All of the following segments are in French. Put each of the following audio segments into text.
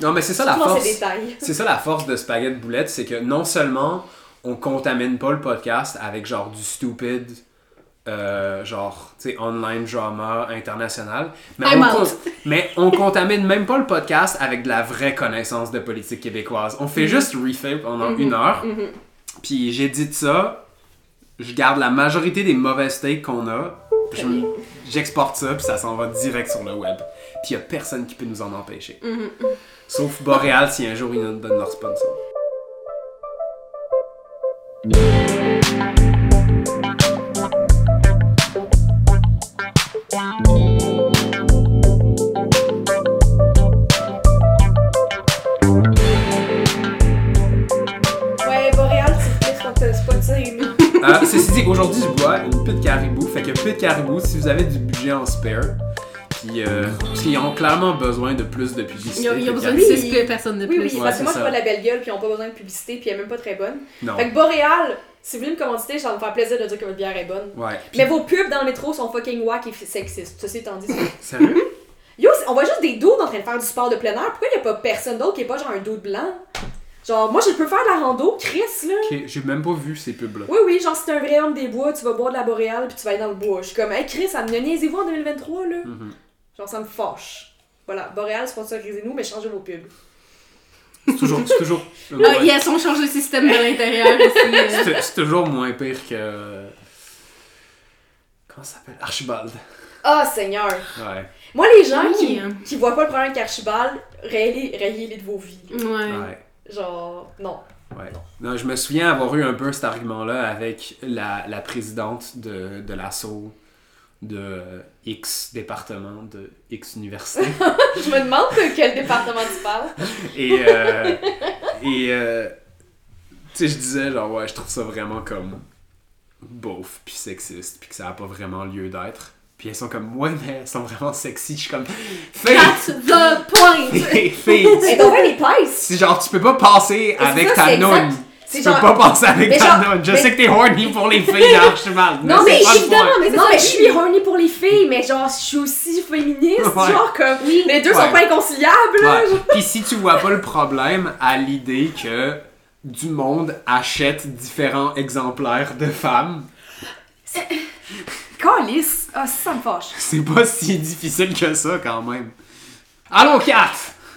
Non, mais c'est ça la force. C'est ça la force de Spaghetti Boulette, c'est que non seulement on contamine pas le podcast avec genre du stupid, euh, genre, tu sais, online drama international, mais I'm on, out. con- mais on contamine même pas le podcast avec de la vraie connaissance de politique québécoise. On fait juste refill pendant une heure, Mhm. puis j'édite ça, je garde la majorité des mauvaises takes qu'on a, j'exporte ça, puis ça s'en va direct sur le web. Puis y a personne qui peut nous en empêcher. Sauf Boréal si un jour ils nous donnent leur sponsor. Il- Euh, ceci dit, aujourd'hui je bois une pute caribou. Fait que pute caribou, si vous avez du budget en spare, puis euh, parce qu'ils ont clairement besoin de plus de publicité. Ils ont, ils ont besoin de Caribou. Oui. 6 personnes de Oui, plus. oui, Ouais, parce c'est que moi, ça. j'ai pas la belle gueule, puis ils ont pas besoin de publicité, puis elle est même pas très bonne. Non. Fait que Boréal, si vous voulez me commanditer, ça va me faire plaisir de dire que votre bière est bonne. Ouais. Mais vos pubs dans le métro sont fucking wack et sexistes. Ceci étant dit. Sérieux? Yo, on voit juste des dudes en train de faire du sport de plein air. Pourquoi y a pas personne d'autre qui est pas genre un dude blanc? Genre, moi, je peux faire de la rando, Chris, là. J'ai même pas vu ces pubs-là. Oui, oui, genre, si t'es un vrai homme des bois, tu vas boire de la boréale puis tu vas aller dans le bois. Je suis comme, hey, Chris, ça me niaisez-vous en 2023, là? Mhm. Genre, ça me fâche. Voilà, Boréal, sponsorisez-nous, mais changez vos pubs. C'est toujours. C'est toujours, Ah, ouais. yes, on change le système de l'intérieur aussi. euh. C'est- c'est toujours moins pire que. Comment ça s'appelle? Archibald. Ah, Seigneur! Ouais. Moi, les gens Oui, qui, hein. qui voient pas le problème avec Archibald, rayez-les rayez-les de vos vies. Ouais. Ouais. Genre, non. Ouais. Non, je me souviens avoir eu un peu cet argument-là avec la, la présidente de, de l'assaut de X département, de X université. Je me demande de quel département tu parles. et euh, et euh, tu sais, je disais, genre, ouais, je trouve ça vraiment comme beauf, puis sexiste, puis que ça a pas vraiment lieu d'être. Puis elles sont comme, ouais, mais elles sont vraiment sexy. Je suis comme, fille! At the point! Fille, Et donc! C'est genre, tu peux pas passer avec ça, ta exact. Tu genre- peux pas passer avec Mais ta genre- noune. Je mais- sais que t'es horny pour les filles d'Archibald. Non, mais évidemment, mais non, mais je suis horny pour les filles, mais genre, je suis aussi féministe, Ouais. genre comme, les deux Ouais. sont pas inconciliables. Ouais. Puis si tu vois pas le problème à l'idée que du monde achète différents exemplaires de femmes, Calice! Ah, ça me fâche. c'est pas si difficile que ça quand même. Allô, Kat!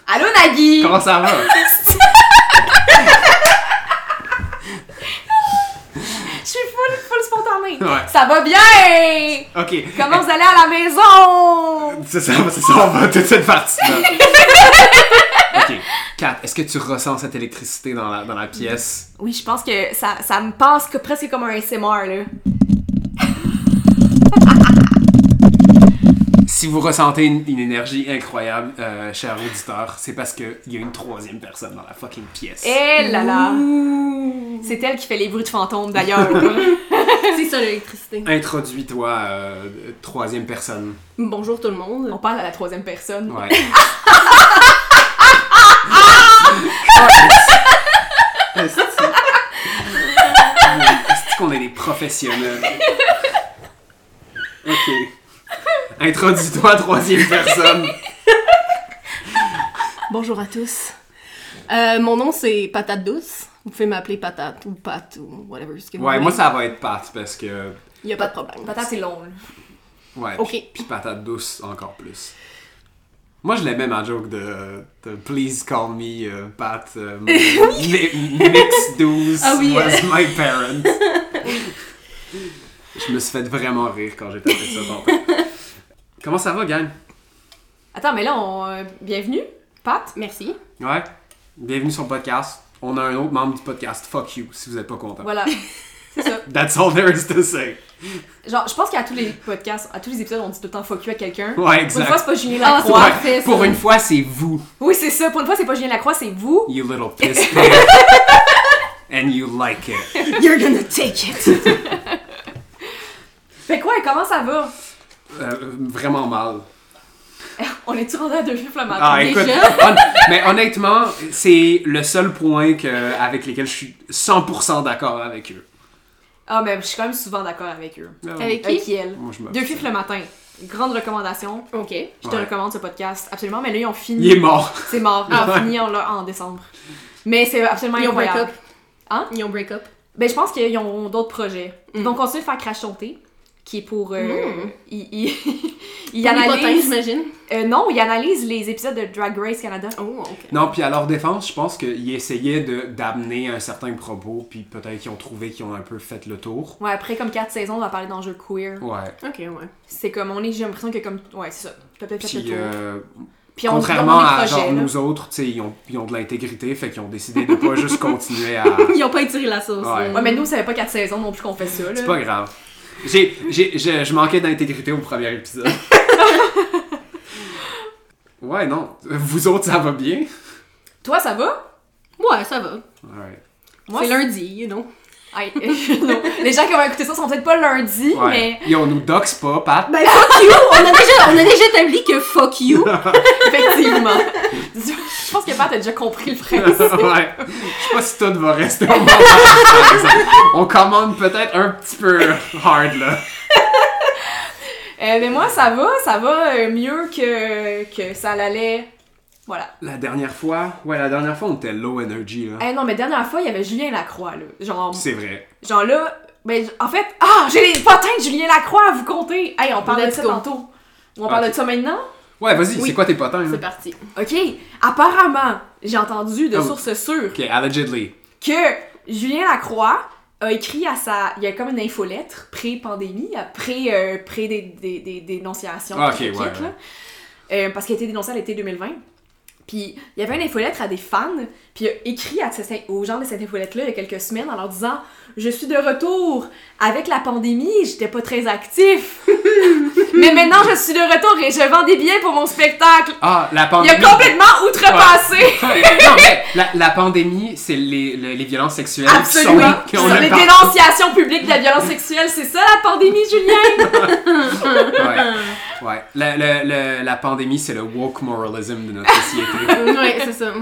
Allô, Nagui! Comment ça va? Je suis full, full spontanée. Ouais. Ça va bien! Ok. Comment vous allez à la maison? C'est ça, c'est ça, on va toute cette partie-là. ok. Kat, est-ce que tu ressens cette électricité dans la, dans la pièce? Oui, je pense que ça, ça me passe que presque comme un SMR, là. Si vous ressentez une, une énergie incroyable, euh, cher auditeur, c'est parce qu'il y a une troisième personne dans la fucking pièce. Eh là là! C'est elle qui fait les bruits de fantômes, d'ailleurs. C'est ça l'électricité. Introduis-toi, euh, troisième personne. Bonjour tout le monde. On parle à la troisième personne. Ouais. Est-ce qu'on est des professionnels? Ok. Introduis-toi, troisième personne. Bonjour à tous. Euh, mon nom c'est Patate Douce. Vous pouvez m'appeler Patate ou Pat ou whatever ce que vous Ouais, voulez. moi ça va être Pat parce que. Il y a pas de problème. Patate, c'est long. Ouais. Ok. Puis, puis patate douce encore plus. Moi je l'aimais ma joke de, de Please call me euh, Pat. euh, mi- mix douce Ah oui, was euh. my parent. Je me suis fait vraiment rire quand j'ai tapé ça tantôt. Comment ça va, gang? Attends, mais là, on... euh, bienvenue, Pat. Merci. Ouais. Bienvenue sur le podcast. On a un autre membre du podcast. Fuck you, si vous êtes pas content. Voilà. C'est ça. That's all there is to say. Genre, je pense qu'à tous les podcasts, à tous les épisodes, on dit tout le temps fuck you à quelqu'un. Ouais, Pour une exact. fois, c'est pas Julien Ah, Lacroix. Ouais. Pour une fois, c'est vous, Oui, c'est ça. Pour une fois, c'est pas Julien Lacroix, c'est vous. you little piss pig. And you like it. You're gonna take it. Fait quoi, comment ça va? Euh, vraiment mal. On est-tu rendu à deux chiffres le matin? Ah, écoute, déjà? hon- mais honnêtement, c'est le seul point que, avec lequel je suis 100% d'accord avec eux. Ah, mais je suis quand même souvent d'accord avec eux. Ah, Avec Avec qui? elle. Moi, je me- Deux fifs le matin. grande recommandation. Ok. Je te Ouais. recommande ce podcast, absolument. Mais là, ils ont fini. Il est mort. C'est mort. Ils ont Ouais. fini en, en décembre. Mais c'est absolument Ils ont break incroyable. up. Hein? Ils ont break up. Ben, je pense qu'ils ont d'autres projets. Ils Mm. vont continuer de faire thé, qui est pour. Euh, Mm. Les potins, analysent. j'imagine. euh, non, ils analysent les épisodes de Drag Race Canada. Oh, ok. Non, puis à leur défense, je pense qu'ils essayaient de- d'amener un certain propos, puis peut-être qu'ils ont trouvé qu'ils ont un peu fait le tour. Ouais, après comme 4 saisons, on va parler d'enjeux queer. Ouais. Ok, ouais. C'est comme, on est, j'ai l'impression que comme. Ouais, c'est ça. T'as peut-être fait le Puis, tour. euh, Puis on contrairement à genre là. nous autres, tu sais, ils ont, ils ont de l'intégrité, fait qu'ils ont décidé de pas juste continuer à. Ils ont pas étiré la sauce. Ouais. mais nous, ça fait pas 4 saisons non plus qu'on fait ça. Là. C'est pas grave. J'ai, j'ai, je, je manquais d'intégrité au premier épisode. ouais, non. Vous autres, ça va bien? Toi, ça va? Ouais, ça va. Ouais. Moi, C'est lundi, you know. Non. Les gens qui vont écouter ça sont peut-être pas lundi, Ouais. mais Yo, on nous doxe pas, Pat. Ben, fuck you! On a déjà, on a déjà établi que fuck you. effectivement. Je pense que Pat a déjà compris le principe. ouais. Je sais pas si tout va rester au exemple. On commande peut-être un petit peu hard, là. Euh, mais moi, ça va, ça va euh, mieux que, que ça l'allait. Voilà. La dernière fois, ouais, la dernière fois, on était low energy, là. Eh non, mais dernière fois, il y avait Julien Lacroix, là. Genre, C'est vrai. genre là, ben, en fait, ah, j'ai les potins de Julien Lacroix à vous compter. Hey, on parle de ça tantôt. On parle de ça maintenant? Ouais, vas-y, Oui. c'est quoi tes potins, C'est parti. Ok, apparemment, j'ai entendu de Oh. sources sûres Ok, allegedly. que Julien Lacroix a écrit à sa. Il y a comme une infolettre pré-pandémie, après euh, pré des, des, des dénonciations. Ah, ok, ouais. Euh, parce qu'il a été dénoncé à l'été 2020. Puis il y avait une infolettre à des fans, puis il a écrit à aux gens de cette infolettre-là il y a quelques semaines en leur disant Je suis de retour. Avec la pandémie, j'étais pas très actif. Mais maintenant, je suis de retour et je vends des billets pour mon spectacle. Ah, la Il a complètement outrepassé. non, mais la, la pandémie, c'est les, le- les violences sexuelles qui sont- Absolument. qui le les dénonciations publiques de la violence sexuelle, c'est ça la pandémie, Julien? Ouais. ouais. La, la, la, la pandémie, c'est le woke moralism de notre société. Ouais, c'est ça.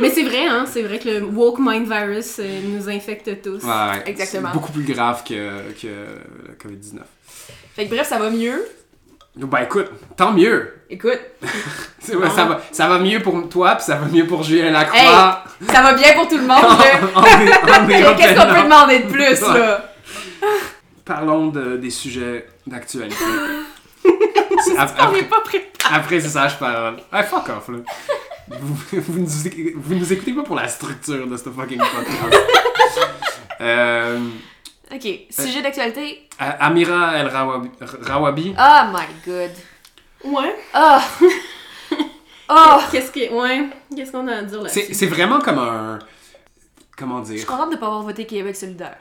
Mais c'est vrai, hein, c'est vrai que le woke mind virus euh, nous infecte tous. Ouais, ouais. Exactement. C'est beaucoup plus grave que, que le COVID-19. Fait que bref, ça va mieux. Ben écoute, tant mieux. Écoute, ça, va, ça va mieux pour toi, puis ça va mieux pour Julien Lacroix. ça va bien pour tout le monde. Qu'est-ce qu'on peut demander de plus, là? Parlons de, des sujets d'actualité. Après, n'est pas prêt. après c'est sage parole. Ouais, fuck off, là. Vous, vous, nous, éc- vous nous écoutez pas pour la structure de ce fucking podcast. euh, Ok, sujet d'actualité. Amira El Rawabi. Rawabi. Oh my god. Ouais. Oh. Oh. Qu'est-ce que, ouais. Qu'est-ce qu'on a à dire là-dessus? C'est c'est vraiment comme un. Comment Je suis dire? contente de ne pas avoir voté Québec solidaire.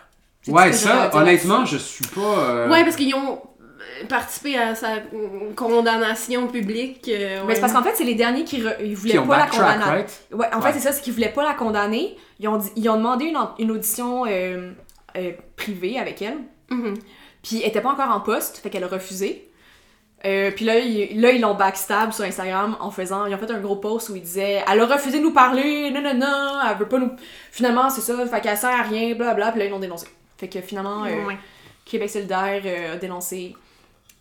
Ouais, ça, dire honnêtement, je suis pas. euh, Ouais, parce qu'ils ont euh, participé à sa euh, condamnation publique. euh, Mais ouais. c'est parce qu'en fait, c'est les derniers qui, re- ils voulaient Qui pas la condamner. right? Ouais, en Ouais. fait, c'est ça, c'est qu'ils voulaient pas la condamner. Ils ont, dit- ils ont demandé une, une audition euh, euh, privée avec elle. Mhm. Puis elle était pas encore en poste, fait qu'elle a refusé. Euh, puis là, ils, là, ils l'ont backstab sur Instagram en faisant. Ils ont fait un gros post où ils disaient Elle a refusé de nous parler, non, non, non, elle veut pas nous. Finalement, c'est ça, fait qu'elle sert à rien, blablabla. Puis là, ils l'ont dénoncé. Fait que finalement, euh, Ouais. Québec solidaire euh, a dénoncé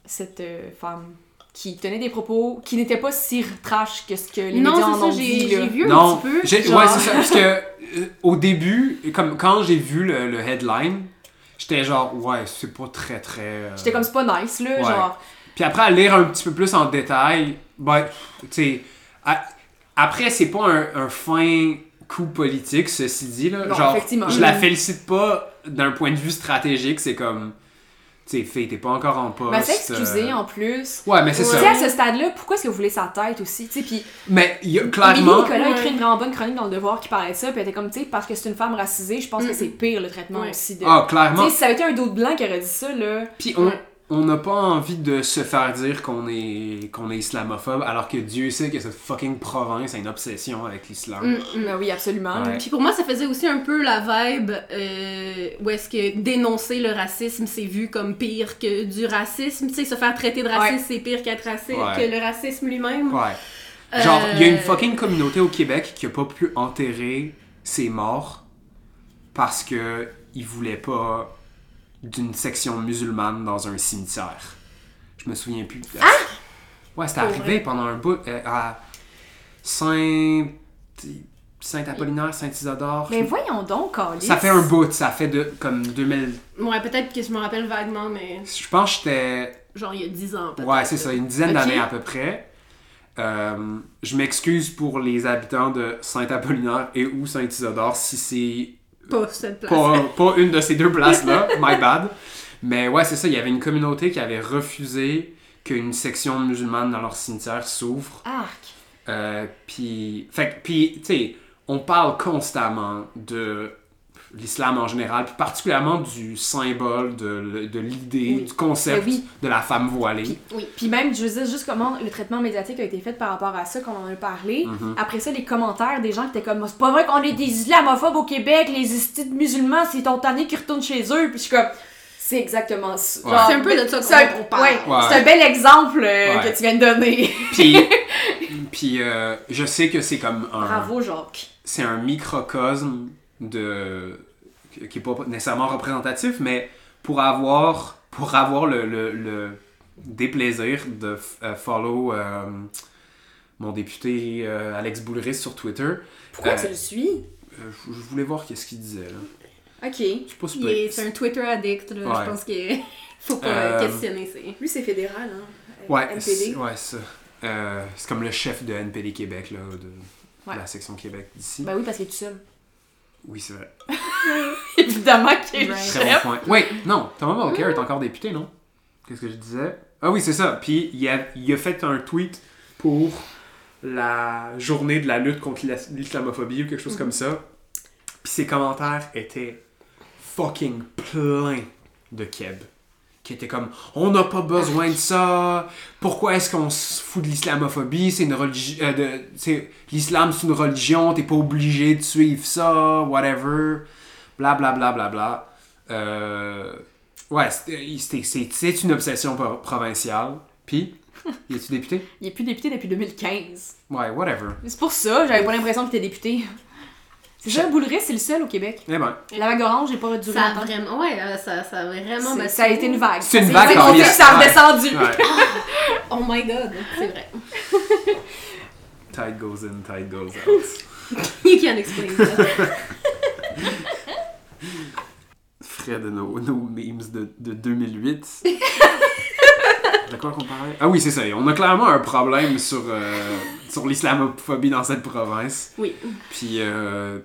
cette euh, femme qui tenait des propos qui n'étaient pas si trash que ce que les Non, médias en c'est ont ça, dit. j'ai vu un Non, petit peu. genre- ouais, c'est ça. Parce que euh, au début, comme quand j'ai vu le, le headline, j'étais genre, ouais, c'est pas très très. euh, J'étais comme c'est pas nice, là, Ouais. genre. Puis après, à lire un petit peu plus en détail, ben, tu sais, à- après, c'est pas un, un fin coup politique, ceci dit, là. Non, Genre, effectivement. je la félicite pas d'un point de vue stratégique, c'est comme, tu sais, fille, t'es pas encore en poste. Ben, c'est excusé euh, en plus. Ouais, mais c'est Tu ça. sais, à ce stade-là, pourquoi est-ce que vous voulez sa tête aussi? Tu sais, puis Mais y a Émilie clairement. Nicolas a Ouais. écrit une vraiment bonne chronique dans Le Devoir qui parlait de ça, puis elle était comme, tu sais, parce que c'est une femme racisée, je pense que Mm. c'est pire le traitement Ouais. aussi de. Ah, Tu clairement. sais, si ça avait été un d'autre blanc qui aurait dit ça, là. Puis on. On n'a pas envie de se faire dire qu'on est qu'on est islamophobe alors que Dieu sait que cette fucking province a une obsession avec l'islam. Mm, mm. Ben oui, absolument. Ouais. Puis pour moi, ça faisait aussi un peu la vibe euh, où est-ce que dénoncer le racisme, c'est vu comme pire que du racisme. Tu sais, se faire traiter de raciste, c'est pire qu'être raciste, Ouais. que le racisme lui-même. Ouais. Genre, il y a une Euh, fucking communauté au Québec qui a pas pu enterrer ses morts parce que ils voulaient pas d'une section musulmane dans un cimetière. Je me souviens plus. Ah! Ouais, c'était arrivé pendant un bout euh, à Saint. Saint-Apollinaire, Saint-Isidore. Mais voyons donc, Calice. Ça fait un bout, ça fait de, comme 2000. Ouais, peut-être que je me rappelle vaguement, mais Je pense que j'étais. genre il y a 10 ans peut-être. Ouais, c'est ça, une dizaine d'années à peu près. Euh, je m'excuse pour les habitants de Saint-Apollinaire et ou Saint-Isidore si c'est Pas cette place. pas, pas une de ces deux places-là, my bad. Mais ouais, c'est ça, il y avait une communauté qui avait refusé qu'une section musulmane dans leur cimetière s'ouvre. Arc. Euh, puis, fait que- puis, tu sais, on parle constamment de l'islam en général, puis particulièrement du symbole, de, de l'idée, Oui. du concept Ben oui. de la femme voilée. Oui. Puis même, je veux dire, juste comment le traitement médiatique a été fait par rapport à ça, qu'on en a parlé. Mhm. Après ça, les commentaires des gens qui étaient comme C'est pas vrai qu'on est des islamophobes au Québec, les istides musulmans, c'est ton tanné qui retourne chez eux. Puis je suis comme C'est exactement ça. Ouais. C'est un peu de ça c'est un- qu'on parle. ouais, Ouais. C'est un bel exemple euh, Ouais. que tu viens de donner. Puis, puis euh, je sais que c'est comme un... Bravo, Jacques. c'est un microcosme de qui est pas nécessairement représentatif, mais pour avoir pour avoir le, le, le déplaisir de euh, follow euh, mon député euh, Alex Boulris sur Twitter, Pourquoi Euh, tu le suis? euh, je je voulais voir qu'est-ce qu'il disait là. Ok. C'est pas Il super. est- C'est un Twitter addict, là. Ouais. Je pense qu'il faut pas Euh, questionner. C'est... Lui, c'est fédéral, hein. Ouais, NPD. c'est ouais, ça. Euh, c'est comme le chef de NPD Québec là, de Ouais. la section Québec d'ici. Ben oui, parce qu'il est tout seul. Oui, c'est vrai. Évidemment qu'il est. Très bon chef. point. Oui, non, Thomas Mulcair est encore député, non? Qu'est-ce que je disais? Ah oui, c'est ça. Puis il a, il a fait un tweet pour la journée de la lutte contre l'is- l'islamophobie ou quelque chose comme ça. Puis ses commentaires étaient fucking pleins de keb. Qui étaient comme On n'a pas besoin de ça. Pourquoi est-ce qu'on se fout de l'islamophobie? C'est une religion. L'islam, c'est une religion. T'es pas obligé de suivre ça. Whatever bla bla bla bla bla. Euh, ouais, c'est une obsession pro- provinciale. Puis, y es-tu député? Il est plus député depuis 2015. Ouais, whatever. C'est pour ça, j'avais pas l'impression qu'il était député. C'est ça, Boulris, c'est le seul au Québec. Eh ben, La vague orange, j'ai pas duré Ça a longtemps. vraiment, ouais, euh, ça, ça a vraiment C'est- battu. Ça a été une vague. C'est une vague monté, liste. ça a Ouais. redescendu. ouais. Oh my god, c'est vrai. Tide goes in, tide goes out. You can't explain that. De nos, nos memes de, de 2008. de quoi qu'on parlait? Ah oui, c'est ça. On a clairement un problème sur, euh, sur l'islamophobie dans cette province. Oui. Puis, euh,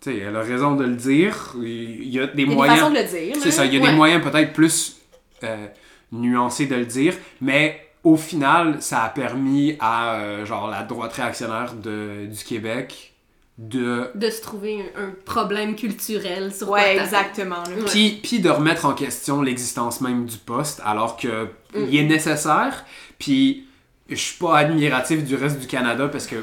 tu sais, elle a raison de le dire. Il y a des Il y a des moyens. façons de le dire. C'est ça, il y a Ouais. des moyens peut-être plus euh, nuancés de le dire, mais au final, ça a permis à euh, genre la droite réactionnaire de, du Québec de De se trouver un, un problème culturel sur Ouais, exactement. puis, puis de remettre en question l'existence même du poste alors que Mm. il est nécessaire. Puis je suis pas admiratif du reste du Canada parce que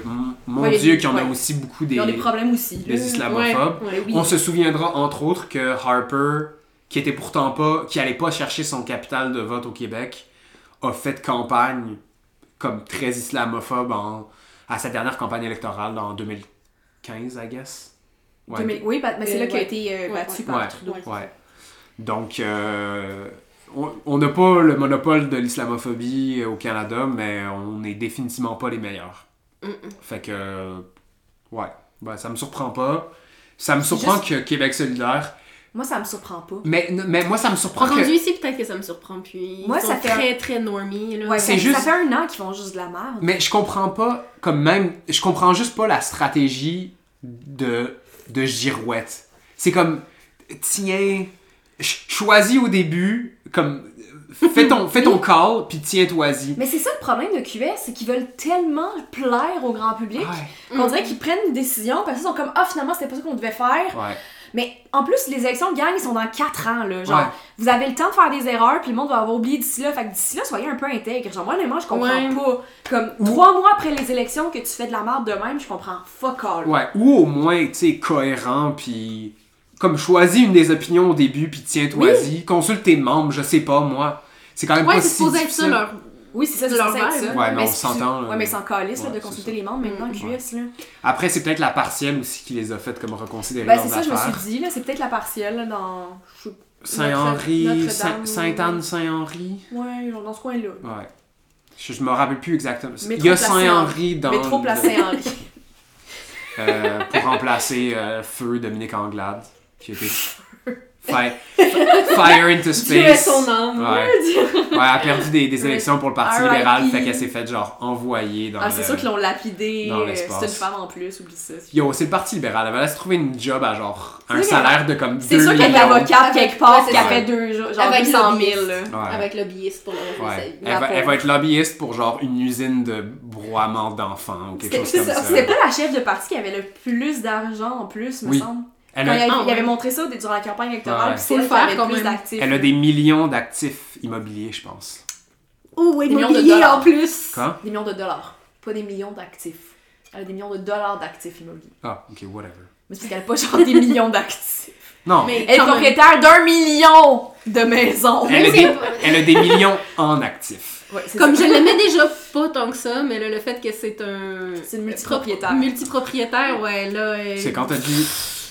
mon Ouais, Dieu qu'il y en a ouais. aussi beaucoup des, problèmes aussi. des islamophobes. Ouais, ouais, oui. On se souviendra entre autres que Harper, qui était pourtant pas, qui allait pas chercher son capital de vote au Québec, a fait campagne comme très islamophobe en, à sa dernière campagne électorale en 2015, I guess. Ouais. 2000 Oui, mais c'est Euh, là qu'il a ouais. été euh, Ouais, battu ouais. par Ouais. Trudeau. Ouais. Donc, euh, on- on n'a pas le monopole de l'islamophobie au Canada, mais on n'est définitivement pas les meilleurs. Mm-mm. Fait que, ouais, ben, ça me surprend pas. Ça me surprend juste- que Québec solidaire. Moi, ça me surprend pas. Mais, mais moi, ça me surprend Rendu que. ici, peut-être que ça me surprend. Puis Moi, ils ça sont fait très, très normie. Là. Ouais, C'est ça, juste- ça fait un an qu'ils font juste de la merde. Mais je comprends pas, comme même. Je comprends juste pas la stratégie de, de Girouette. C'est comme. Tiens. ch- Choisis au début, comme. Fais ton, fais ton call, puis tiens-toi-y. Mais c'est ça le problème de QS, c'est qu'ils veulent tellement plaire au grand public Ouais, qu'on dirait qu'ils prennent une décision, parce qu'ils sont comme ah finalement c'était pas ça qu'on devait faire. ouais. Mais en plus les élections de gang ils sont dans 4 ans là, genre Ouais. vous avez le temps de faire des erreurs puis le monde va avoir oublié d'ici là, fait que d'ici là soyez un peu intègre. Genre moi honnêtement je comprends Ouais. pas. Comme trois mois après les élections que tu fais de la merde de même, je comprends fuck all. Ouais, ou au moins, tu sais, cohérent, puis comme choisis une des opinions au début, puis tiens-toi-y. Consulte tes membres, je sais pas, moi. C'est quand même Ouais, pas c'est si supposé être ça difficile. leur. Oui, c'est ça, c'est Leur ça. Ouais, mais on c'est- s'entend. Ouais, mais sans calice là, Ouais, de c'est consulter ça. les membres maintenant. QS là. Après, c'est peut-être la partielle aussi qui les a fait comme reconsidérer Ben c'est ça, je me suis dit là, c'est peut-être la partielle là, dans. je- Saint-Henri, Notre- Saint- Notre-Dame. Sainte-Anne-Saint-Henri. Ouais, dans ce coin-là. Ouais. Je, je me rappelle plus exactement. Il y a Saint-Henri dans. Métro Place Saint-Henri. euh, pour remplacer euh, Feu Dominique Anglade, qui était. Fi- Fire into Dieu est Space. son âme. Ouais. ouais, elle a perdu des, des élections pour le Parti libéral, fait qu'elle s'est fait genre envoyer dans Ah, le... c'est sûr qu'ils l'ont lapidé. euh. C'est une femme en plus, oublie ça. Yo, c'est le Parti libéral. Elle va se trouver une job à genre un salaire de comme 2 C'est sûr qu'il y a de millions. l'avocate quelque part Ouais, c'est qui a ça. fait deux, genre Avec 200 000. lobbyiste. là. Ouais. Avec lobbyiste pour le reste Ouais. Elle, va, elle va être lobbyiste pour genre une usine de broiement d'enfants ou quelque chose comme ça, ça. c'était pas la chef de parti qui avait le plus d'argent en plus, me Oui. semble. Elle Quand il, a, avait, Ah, il avait montré ça durant la campagne électorale, Ouais. puis Faut c'est le faire le plus d'actifs. elle a des millions d'actifs immobiliers, je pense. Oh, Des millions de immobilier dollars. en plus. Quoi? Des millions de dollars, pas des millions d'actifs. Elle a des millions de dollars d'actifs immobiliers. Ah, ok, whatever. Mais c'est parce qu'elle a pas genre des millions d'actifs. Non, Mais Elle est propriétaire d'un million de maisons. elle, a des, elle a des millions en actifs. Ouais, Comme ça. je l'aimais déjà pas tant que ça, mais là, le fait que c'est un. C'est une multipropriétaire. Multipropriétaire, ouais, là. C'est quand t'as dit...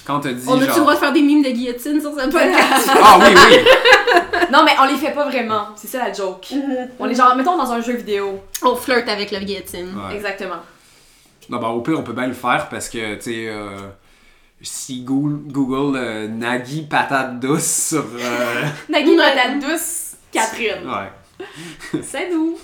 Quand t'as dit On a-tu genre... le droit de faire des mimes de guillotine sur ce podcast? Ah oui, oui! Non, mais on les fait pas vraiment. C'est ça la joke. On les genre, mettons dans un jeu vidéo. On flirte avec la guillotine. Ouais. Exactement. Non, bah au pire, on peut bien le faire parce que, tu sais, euh, si Google, Google euh, Nagui patate douce sur. euh, Nagui patate douce, Catherine. ouais. C'est nous.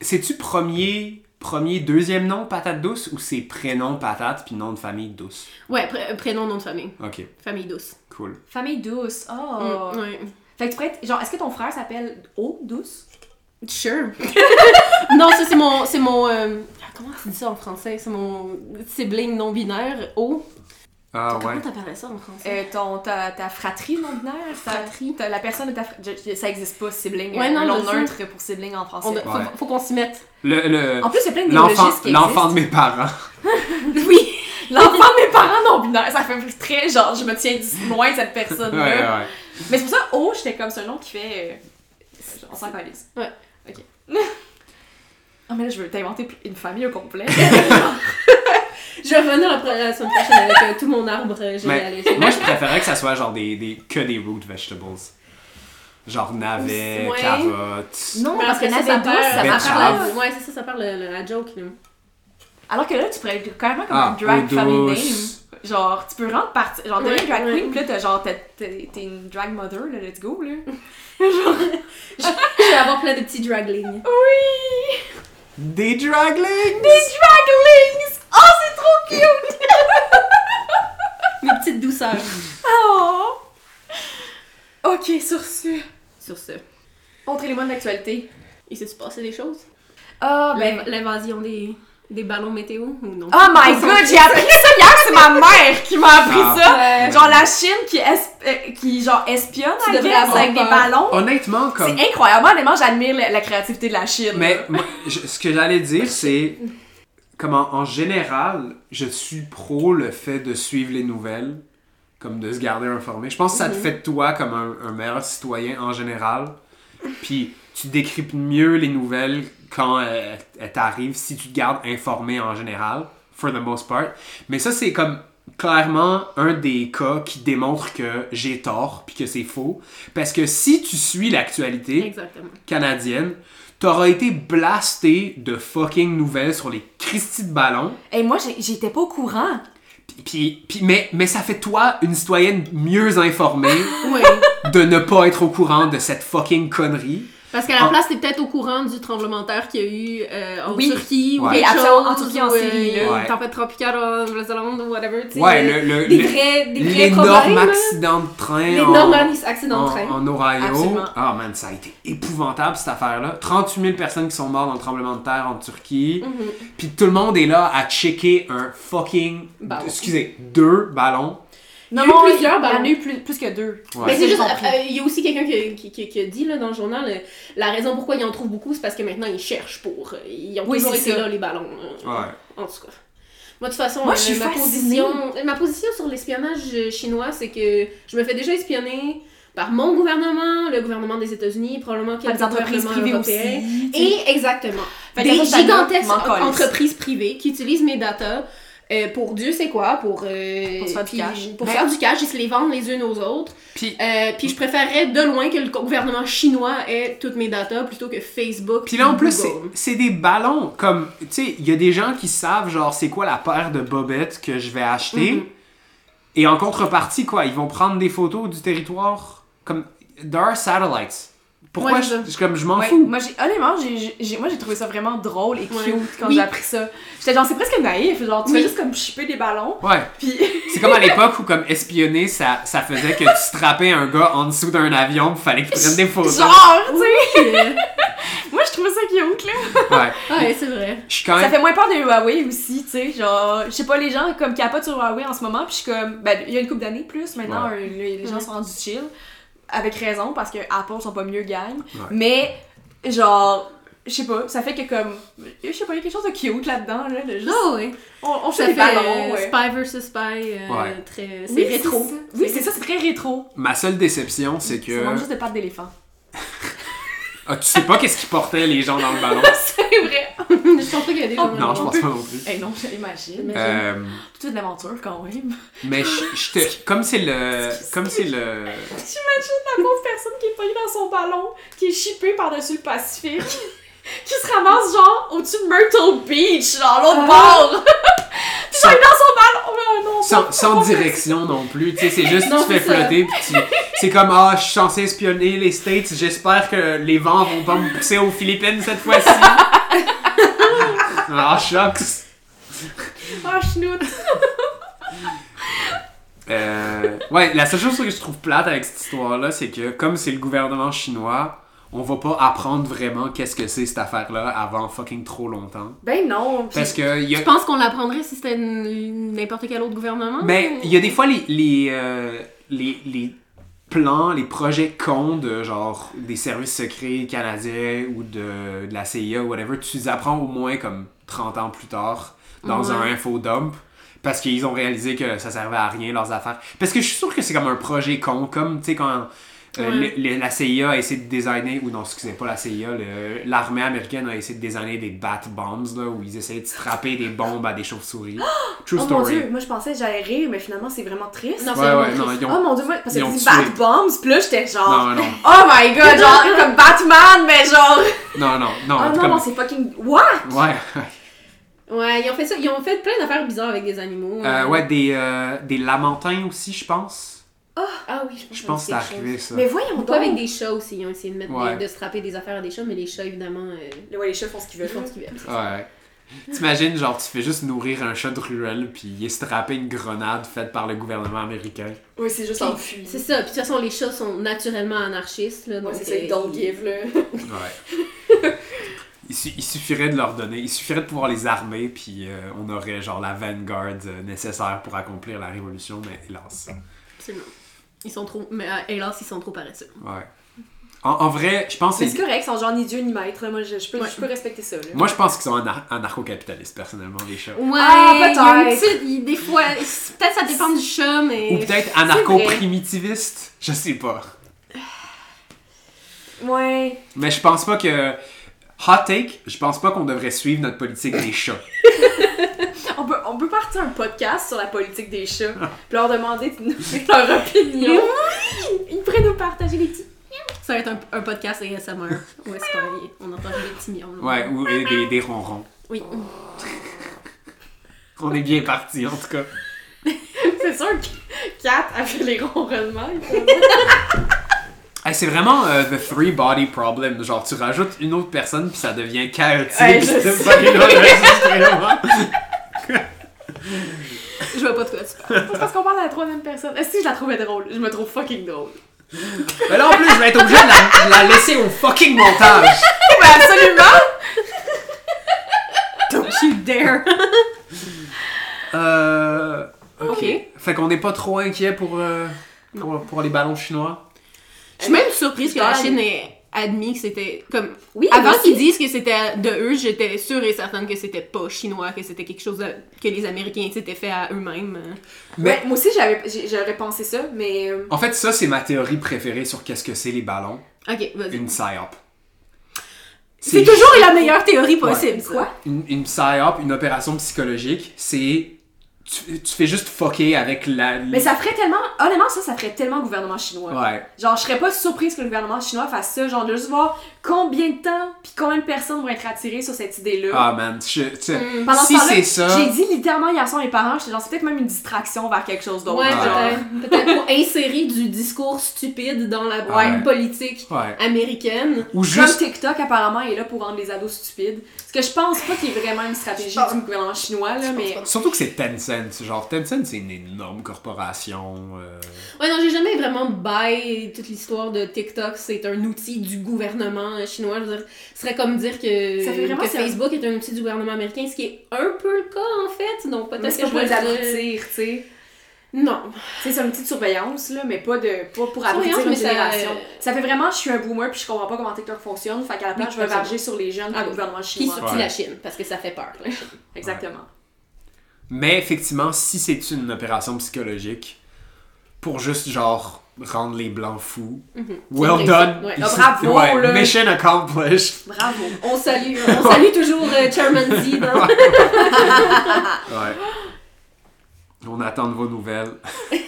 C'est-tu premier, premier, deuxième nom patate douce ou c'est prénom patate puis nom de famille douce? Ouais, pr- prénom, nom de famille. Ok, Famille douce. cool. Famille douce. Oh. Mm, ouais. Fait que tu pourrais être- Genre, est-ce que ton frère s'appelle O douce? Sure. non, ça c'est mon. C'est mon. euh, comment tu dis ça en français? C'est mon sibling non binaire. O. Ah Comment ouais. t'appellerais ça en français? Euh, ton, ta, ta fratrie non binaire? Ta- Fratrie. ta- la personne de ta fratrie. Ça existe pas, sibling. Ouais, euh, non, sais. neutre pour sibling en français. On faut, Ouais. faut qu'on s'y mette. Le, le, En plus, il y a plein de néologistes qui l'enfant de mes parents. Oui! L'enfant de mes parents non binaires, ça fait très genre, je me tiens loin de cette personne-là. Ouais, ouais. Mais c'est pour ça, O, j'étais comme, c'est un nom qui fait. euh, on s'en. Ouais. Ok. Ah, mais là, je veux t'inventer une famille au complet. Je vais revenir la, semaine prochaine avec euh, tout mon arbre euh, Mais généalogique. moi, je préférais que ça soit genre des, des, que des root vegetables. Genre navets, Ouais. carottes. non, parce que après navet douce, ça Betterave. pas. Ouais, c'est ça, ça parle de la joke. Là. Alors que là, tu pourrais être carrément comme Ah, un drag family douce. name. Genre, tu peux rendre partie. Genre, devenir Ouais, drag queen, pis là, t'as genre, t'es- t'es t'es une drag mother, là, let's go, là. Je vais avoir plein de petits draglings. Oui! Des draglings! Des draglings! Oh, c'est trop cute! Mes petites douceurs. Oh! Ok, sur ce. Sur ce. Autre élément de l'actualité. Il s'est-tu passé des choses? Ah, ben. L'inv- L'invasion des, des ballons météo ou non? Oh my god, j'ai appris ça hier, c'est ma mère qui m'a appris Ah. ça. Ouais. Genre la Chine qui, es- euh, qui genre espionne, Tu avec des ballons. Honnêtement, comme. C'est incroyable, honnêtement, j'admire la, la créativité de la Chine. Mais moi, je- ce que j'allais dire, c'est. Comme en, en général, je suis pro le fait de suivre les nouvelles, comme de se garder informé. Je pense que ça te Mhm. fait de toi comme un, un meilleur citoyen en général. Puis tu décryptes mieux les nouvelles quand elles, elles t'arrivent si tu te gardes informé en général, for the most part. Mais ça, c'est comme clairement un des cas qui démontre que j'ai tort puis que c'est faux. Parce que si tu suis l'actualité, Exactement. canadienne, t'auras été blasté de fucking nouvelles sur les Christie de ballons. Et moi, j'étais pas au courant. Puis, puis, puis- mais, mais ça fait toi une citoyenne mieux informée Oui. de ne pas être au courant de cette fucking connerie. Parce qu'à la Ah. place, t'es peut-être au courant du tremblement de terre qu'il y a eu euh, en Oui. Turquie ou Ouais. quelque Absolument, chose. en Turquie, en ou, euh, Syrie, une Ouais. tempête tropicale en Nouvelle-Zélande ou whatever. tu sais, Ouais, euh, le, le- des le- vrais, des vrais l'énorme accident de train en, L'énorme accident de en, train. en Ohio. Ah man, ça a été épouvantable cette affaire-là. 38 000 personnes qui sont mortes dans le tremblement de terre en Turquie. Mhm. Puis tout le monde est là à checker un fucking... Ballon. Excusez, deux ballons. Non, Il y a eu non, plusieurs il y en a eu plus, plus que deux. Ouais. Mais c'est juste, euh, il y a aussi quelqu'un qui, qui, qui- qui a dit là, dans le journal, euh, la raison pourquoi ils en trouvent beaucoup, c'est parce que maintenant ils cherchent pour. euh, Ils ont Oui, toujours été ça. là, les ballons. euh, Ouais. En tout cas. Moi, de toute façon, Moi, euh, je suis ma, position, ma position sur l'espionnage chinois, c'est que je me fais déjà espionner par mon gouvernement, le gouvernement des États-Unis, probablement Par quelques des entreprises privées européens. aussi. Et exactement. Fait des gigantesques entreprises privées qui utilisent mes datas euh, pour Dieu c'est quoi, pour, euh, Pour se faire du cash. Pour faire du cash, ils se les vendent les unes aux autres. Puis, Euh, puis je préférerais de loin que le gouvernement chinois ait toutes mes datas plutôt que Facebook. puis là, en plus, c'est- des ballons. Comme, tu sais, il y a des gens qui savent, genre, c'est quoi la paire de bobettes que je vais acheter. Mhm. Et en contrepartie, quoi, ils vont prendre des photos du territoire. Comme, there are satellites. Pourquoi Ouais, je, je- comme, je m'en Ouais, fous? moi, j'ai, honnêtement, j'ai, j'ai- moi, j'ai trouvé ça vraiment drôle et cute Ouais. quand Oui. j'ai appris ça. J'étais genre, c'est presque naïf. Genre, tu Oui. fais juste comme chipper des ballons. Ouais. Puis, C'est comme à l'époque où, comme, espionner, ça, ça faisait que tu strappais un gars en dessous d'un avion, pis fallait qu'il prenne des photos. genre, tu sais. Moi, je trouvais ça cute, là. Ouais. ouais, c'est vrai. Ça fait moins peur de Huawei aussi, tu sais. Genre, je sais pas, les gens comme capotent sur Huawei en ce moment, puis je suis comme. Ben, il y a une couple d'années plus, maintenant, Ouais. les, les gens Ouais. sont rendus chill. Avec raison, parce que Apple sont pas mieux gagne. Ouais. Mais, genre. Je sais pas, ça fait que comme. Je sais pas, il y a quelque chose de cute là-dedans, là. de juste- Ah ouais. on, on Ça fait des ballons, euh, ouais. Spy vs Spy, euh, Ouais. très... c'est Oui, rétro. Oui, c'est ça, c'est très rétro. Ma seule déception, c'est que. Ça manque juste de pattes d'éléphant. Ah, tu sais pas qu'est-ce qu'ils portaient les gens dans le ballon? c'est vrai. je pense pas qu'il y a des gens Oh, Non, je pense pas non plus. Eh non, j'imagine. Imagine. Euh, Toute une aventure quand même. mais je, je te, comme c'est le, comme c'est le, J'imagine la pauvre personne qui est pognée dans son ballon, qui est chippée par-dessus le Pacifique, qui se ramasse genre au-dessus de Myrtle Beach, genre l'autre bord. Puis sans, dans son ballon. Oh non, sans, pas- sans pas- direction non plus. Tu sais, c'est juste Non, tu fais ça. flotter puis tu, c'est comme ah, je suis censé espionner les States. J'espère que les vents vont pas me pousser aux Philippines cette fois-ci. Ah, shucks. Ah, schnout. Euh, ouais, la seule chose que je trouve plate avec cette histoire-là, c'est que comme c'est le gouvernement chinois, on va pas apprendre vraiment qu'est-ce que c'est cette affaire-là avant fucking trop longtemps. Ben non. Parce que il y a, Tu penses qu'on l'apprendrait si c'était n'importe quel autre gouvernement? Mais il y a des fois les, les, euh, les, les plans, les projets cons de genre des services secrets canadiens ou de, de la CIA ou whatever, tu les apprends au moins comme 30 ans plus tard dans Ouais. un infodump parce qu'ils ont réalisé que ça servait à rien leurs affaires. Parce que je suis sûr que c'est comme un projet con, comme tu sais quand euh, Ouais. le- le- la CIA a essayé de designer, ou non, excusez pas la CIA, l'armée américaine a essayé de designer des bat bombs là, où ils essayaient de strapper des bombes à des chauves-souris. True Oh mon story. dieu, moi je pensais que j'allais rire, mais finalement c'est vraiment triste. Non, Ouais, vraiment ouais, non, triste. ils ont, Oh mon dieu, moi, parce que tué. Bat Bombs, pis là j'étais genre. Non, non, Oh my god, genre comme Batman, mais genre. non, non, non. Oh non, comme- non, c'est fucking. What? Ouais, Ouais, ils ont fait ça. Ils ont fait plein d'affaires bizarres avec des animaux. euh, ouais, des, euh, des lamentins aussi, je pense. Ah oui, Je pense que c'est arrivé, ça. Mais voyons donc. Pas avec des chats aussi. Ils ont essayé de, mettre Ouais. des- de strapper des affaires à des chats, mais les chats, évidemment, euh, Ouais, les chefs font ce qu'ils ils veulent. font ce qu'ils veulent. Ouais. T'imagines, genre, tu fais juste nourrir un chat de ruelle, puis il est strappé une grenade faite par le gouvernement américain. Oui, c'est juste Puis, enfui. C'est ça. Puis de toute façon, les chats sont naturellement anarchistes. Là, Ouais, donc, c'est ça, euh, ils don't give, là. Ouais. Il, su- il suffirait de leur donner, il suffirait de pouvoir les armer, puis euh, on aurait, genre, la vanguard euh, nécessaire pour accomplir la révolution, mais hélas. Absolument. Ils sont trop. Mais euh, hélas, ils sont trop paresseux. Ouais. En, en vrai, je pense que c'est correct, ils sont genre ni Dieu ni maître. Moi, je, je peux, Ouais. je peux respecter ça. Là. Moi, je pense qu'ils sont anar- anarcho-capitalistes, personnellement, les chats. Ouais, Ah, peut-être. des fois, peut-être ça dépend du chat, mais. Ou peut-être anarcho-primitiviste, je sais pas. Ouais. Mais je pense pas que. Hot take, je pense pas qu'on devrait suivre notre politique des chats. On peut, on peut partir un podcast sur la politique des chats, puis leur demander de nous donner leur opinion. Ils pourraient nous partager les petits. Ça va être un, un podcast ASMR. Ouais, c'est pareil. On entend des petits miaules. Ouais, ou et des, des ronrons. Oui. On est bien parti en tout cas. C'est sûr que Kat a fait les ronronnements. Hey, c'est vraiment euh, the three body problem. Genre, tu rajoutes une autre personne puis ça devient chaotique. Ouais, je C'est sais. Je vois pas de quoi tu parles. C'est parce qu'on parle à la troisième personne. Est-ce que je la trouvais drôle? Je me trouve fucking drôle. Mais là, en plus, je vais être obligé de la, de la laisser au fucking montage. Mais absolument! Don't you dare! Euh. Ok. Ok. Fait qu'on n'est pas trop inquiet pour, euh, pour, pour les ballons chinois. Je suis même surprise que la. Chine ait admis que c'était comme. Oui, Avant qu'ils disent que c'était de eux, j'étais sûre et certaine que c'était pas chinois, que c'était quelque chose de- que les Américains s'étaient fait à eux-mêmes. Mais Ouais, moi aussi, j'avais, j'aurais pensé ça, mais. euh, en fait, ça, c'est ma théorie préférée sur qu'est-ce que c'est les ballons. Ok, vas-y. Une psyop. C'est toujours la meilleure théorie possible. Ouais. Quoi? Une, une psyop, une opération psychologique, c'est tu, tu fais juste fucker avec la. Mais ça ferait tellement. Honnêtement, ça, ça ferait tellement gouvernement chinois. Ouais. Genre, je serais pas surprise que le gouvernement chinois fasse ça. Genre, de juste voir combien de temps puis combien de personnes vont être attirées sur cette idée-là? Ah, man. Je, tu sais, Mm. Pendant si ce c'est ça. J'ai dit littéralement hier soir à mes parents, j'étais genre, c'est peut-être même une distraction vers quelque chose d'autre. Ouais, genre. peut-être. Peut-être pour insérer du discours stupide dans la Ouais. politique Ouais. américaine. Ou Comme juste. TikTok apparemment est là pour rendre les ados stupides. Ce que je pense pas qu'il y ait vraiment une stratégie du gouvernement chinois, là, mais. Surtout que c'est Tencent. Genre, Tencent, c'est une énorme corporation. euh, Ouais, non, j'ai jamais vraiment buy toute l'histoire de TikTok. C'est un outil du gouvernement euh, chinois. Je veux dire, ce serait comme dire que, Ça fait vraiment que. Facebook est un outil du gouvernement américain, ce qui est un peu le cas en fait. Donc peut-être que pas je pour vais les dire- abrutir, tu sais. Non. Tu sais, c'est un outil de surveillance, là, mais pas, de, pas pour abrutir une génération. Ça... fait vraiment, je suis un boomer puis je comprends pas comment TikTok fonctionne, fait qu'à la place, Oui, je vais varger sur les jeunes Ah puis le oui. gouvernement Qui chinois. sortit Ouais. la Chine, parce que ça fait peur. Exactement. Mais effectivement, si c'est une opération psychologique pour juste genre rendre les blancs fous, Mhm. well done. ouais. Bravo, ouais, là. Mission accomplished. Bravo. On salue, on salue toujours euh, Chairman Z dans... Ouais. On attend de vos nouvelles.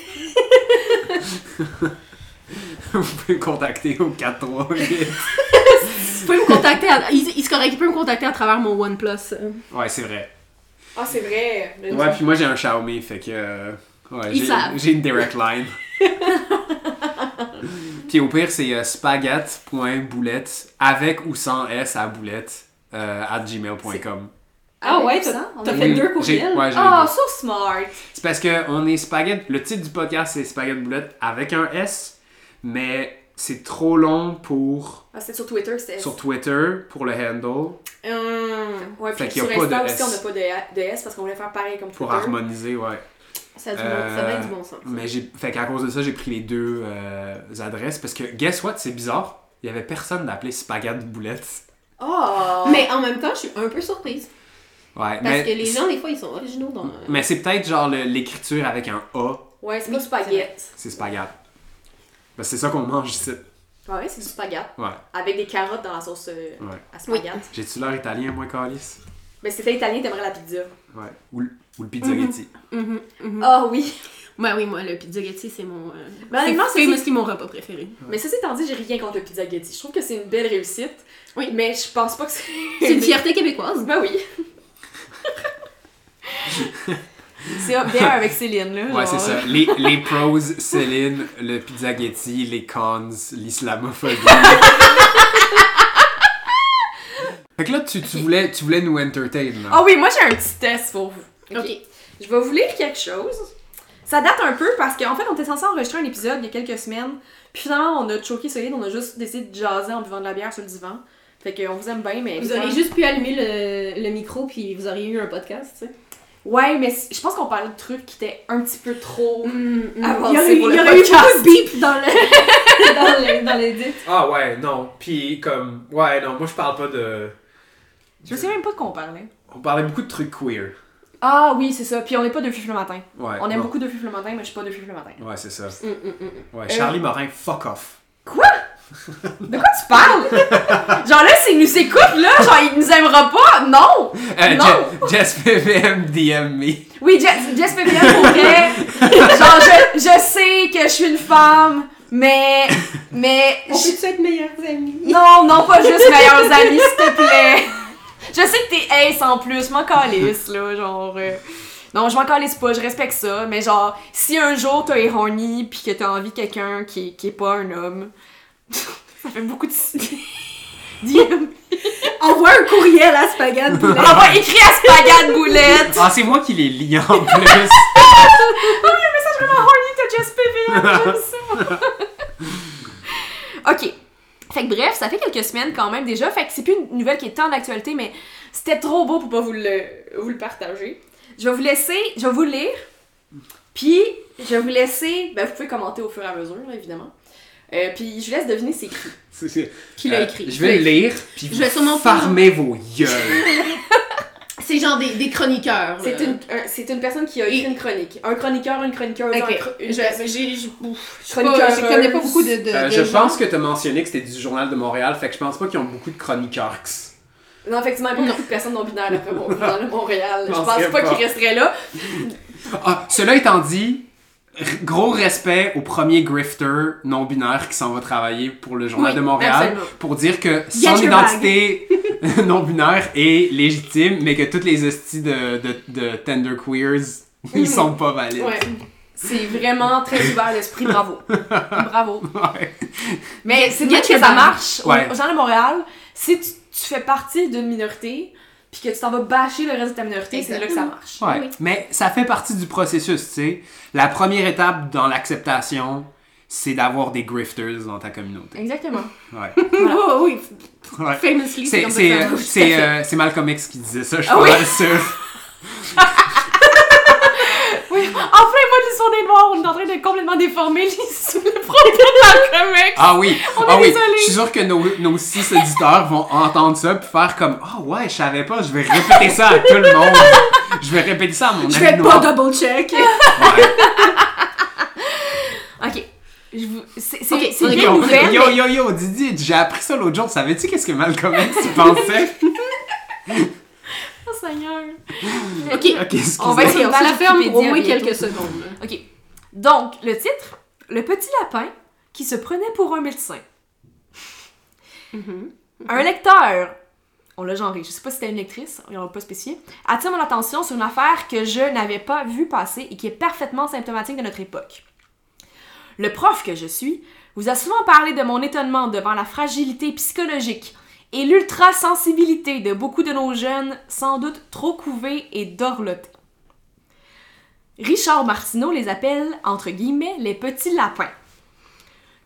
Vous pouvez me contacter au 438. Tu peux me contacter, à... il, il se correct, il peut me contacter à travers mon OnePlus. euh. Ouais, c'est vrai. Ah, c'est vrai. Le- Ouais, puis moi j'ai un Xiaomi, fait que. Ouais, Ils j'ai- savent. j'ai une direct line. puis au pire, c'est euh, spaghetti.boulette avec ou sans S à boulette euh, at gmail.com. Ah ouais, t'as a- fait deux courriels? Ouais, Ah, deux. so smart. C'est parce que on est spaghetti. Le titre du podcast c'est spaghetti boulette avec un S, mais c'est trop long pour Ah, c'était sur Twitter que c'était. sur Twitter pour le handle Hum, Ouais, Fait puis qu'il y a sur pas de Insta aussi, S. on n'a pas de, de S parce qu'on voulait faire pareil comme pour Twitter. harmoniser, ouais. Ça a du, bon, Euh, ça a bien du bon sens. Mais j'ai fait qu'à cause de ça, j'ai pris les deux euh, adresses parce que guess what, c'est bizarre. Il y avait personne d'appelé spaghetti boulette. Oh! Mais en même temps, je suis un peu surprise. Ouais, Parce mais que les gens, des fois, ils sont originaux dans... euh, mais c'est peut-être genre le- l'écriture avec un A, Ouais, c'est Oui, pas du spaghetti. c'est spaghetti. Ben, c'est ça qu'on mange ici. Ouais, c'est du spaghetti. Ouais, Avec des carottes dans la sauce euh, ouais. à spaghetti. J'ai-tu l'air italien, moi, Calis? Mais si t'étais italien, t'aimerais la pizza. Ouais. Ou, ou le pizzaghetti. mhm, mhm. Ah oui! Ouais, oui, moi, le pizzaghetti, c'est mon... Euh... Mais honnêtement, c'est mon repas préféré. Mais ça, c'est étant dit, j'ai rien contre le pizzaghetti. Je trouve que c'est une belle réussite. Oui. Mais je pense pas que c'est. C'est une fierté québécoise. Ben oui. c'est up there avec Céline, là. Ouais, genre. c'est ça. Les, les pros, Céline, le pizzaghetti, les cons, l'islamophobie. fait que là, tu, tu, voulais, tu voulais nous entertain, là. Ah oui, moi j'ai un petit test pour vous. Ok. Je vais vous lire quelque chose. Ça date un peu parce qu'en fait, on était censé enregistrer un épisode il y a quelques semaines. Puis finalement, on a choqué solide, on a juste décidé de jaser en buvant de la bière sur le divan. Fait qu'on vous aime bien, mais. Vous auriez juste pu allumer le, le micro, puis vous auriez eu un podcast, tu sais. Ouais, mais je pense qu'on parlait de trucs qui étaient un petit peu trop. Mm, Avancé Il y aurait, pour il y le aurait eu podcast. beaucoup de beep dans le... dans le- dans l'édit. Ah ouais, non. Puis comme... Ouais, non, moi je parle pas de... Je sais même pas de quoi on parlait. On parlait beaucoup de trucs queer. Ah oui, c'est ça. Puis on n'est pas de fif le matin. Ouais. On aime non. beaucoup de fif le matin, mais je suis pas de fif le matin. Ouais, c'est ça. Mm, mm, mm. Ouais, Euh, Charlie Morin, fuck off. De quoi tu parles? genre là, s'il nous écoute, là, genre il nous aimera pas? Non! Euh, Non. Je- Jess PVM DM me. Oui, Jess, Jess PPM, pour vrai. genre, je, je sais que je suis une femme, mais. Mais. On peut-tu être meilleurs amis? Non, non, pas juste meilleurs amis, s'il te plaît. Je sais que t'es ace en plus, m'en calisse, là, genre. euh, Non, je m'en calisse pas, je respecte ça, mais genre, si un jour t'as horny pis que t'as envie de quelqu'un qui, est- qui est pas un homme, ça fait beaucoup de. DM. Envoie un courriel à Spaghetti Poulet. Envoie écrit à Spaghetti Boulette! Ah, c'est moi qui les lis en plus. message vraiment horny, t'as Just PVM, j'aime ça. ok. Fait que bref, ça fait quelques semaines quand même déjà. Fait que c'est plus une nouvelle qui est tant d'actualité, mais c'était trop beau pour pas vous le, vous le partager. Je vais vous laisser, je vais vous le lire. Puis, je vais vous laisser. Ben, vous pouvez commenter au fur et à mesure, là, évidemment. Euh, puis, je vous laisse deviner c'est qui. Qui l'a Euh, écrit? Je vais le lire, puis Je vais sûrement farmer vos gueules. C'est genre des, des chroniqueurs. C'est une, un- c'est une personne qui a écrit une chronique. Un chroniqueur, une chroniqueuse, Ok. un une j'ai, j'ai, je, connais pas beaucoup de, de, Euh, de je gens. pense que t'as mentionné que c'était du Journal de Montréal, fait que je pense pas qu'ils ont beaucoup de chroniqueurs. Non, effectivement, il y a pas beaucoup de personnes non binaires après dans le Montréal. Je pense pas pas. qu'ils resteraient là. Ah, cela étant dit, gros respect au premier grifter non-binaire qui s'en va travailler pour le Journal Oui, de Montréal absolument. pour dire que son identité non-binaire est légitime, mais que toutes les hosties de, de, de tender queers, ils sont pas valides. Ouais. C'est vraiment très ouvert l'esprit, bravo. Bravo. Ouais. Mais c'est bien que ça marche au Journal de Montréal. Si tu, tu fais partie d'une minorité, puis que tu t'en vas bâcher le reste de ta minorité, c'est là que ça marche. Ouais. Oui. Mais ça fait partie du processus, tu sais. La première étape dans l'acceptation, c'est d'avoir des grifters dans ta communauté. Exactement. Ouais. Oh, oui, ouais. famously, c'est euh, euh, c'est Malcolm X qui disait ça, je suis Ah pas oui? sûr. Oui, en plein mois de l'histoire des Noirs, on est en train de complètement déformer le propos de Malcolm X. Ah oui, On ah est oui. désolé. Je suis sûr que nos, nos six auditeurs vont entendre ça puis faire comme Ah ouais, je savais pas, je vais répéter ça à tout le monde. Je vais répéter ça à mon Je ami vais noir. pas double check. Ouais. Ok. Je vous- C'est c'est- Ok, c'est on est bien nouvelle. Yo, mais- yo, yo, Didi, j'ai appris ça l'autre jour. Savais-tu qu'est-ce que Malcolm X pensait? Oh, Seigneur. Ok. On va essayer on se la ferme pour au moins bientôt. quelques secondes. Ok. Donc, le titre Le petit lapin qui se prenait pour un médecin. Un lecteur, on l'a genré, je sais pas si c'était une lectrice, ils l'ont pas spécifié, attire mon attention sur une affaire que je n'avais pas vue passer et qui est parfaitement symptomatique de notre époque. Le prof que je suis vous a souvent parlé de mon étonnement devant la fragilité psychologique et l'ultra-sensibilité de beaucoup de nos jeunes, sans doute trop couvés et dorlotés. Richard Martineau les appelle, entre guillemets, les petits lapins.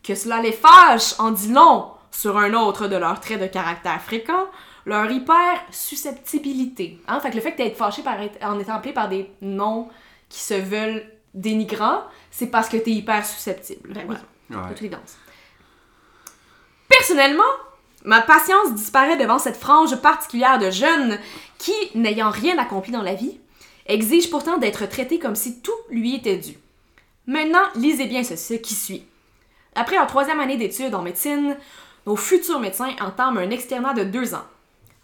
Que cela les fâche en dit long sur un autre de leurs traits de caractère fréquents, leur hyper susceptibilité. Hein? Fait que le fait que tu être fâché par être- en étant appelé par des noms qui se veulent dénigrants, c'est parce que tu es hyper susceptible. Ben Voilà, Ouais. Personnellement, ma patience disparaît devant cette frange particulière de jeunes qui, n'ayant rien accompli dans la vie, exigent pourtant d'être traités comme si tout lui était dû. Maintenant, lisez bien ceci qui suit. Après leur troisième année d'études en médecine, nos futurs médecins entament un externat de deux ans.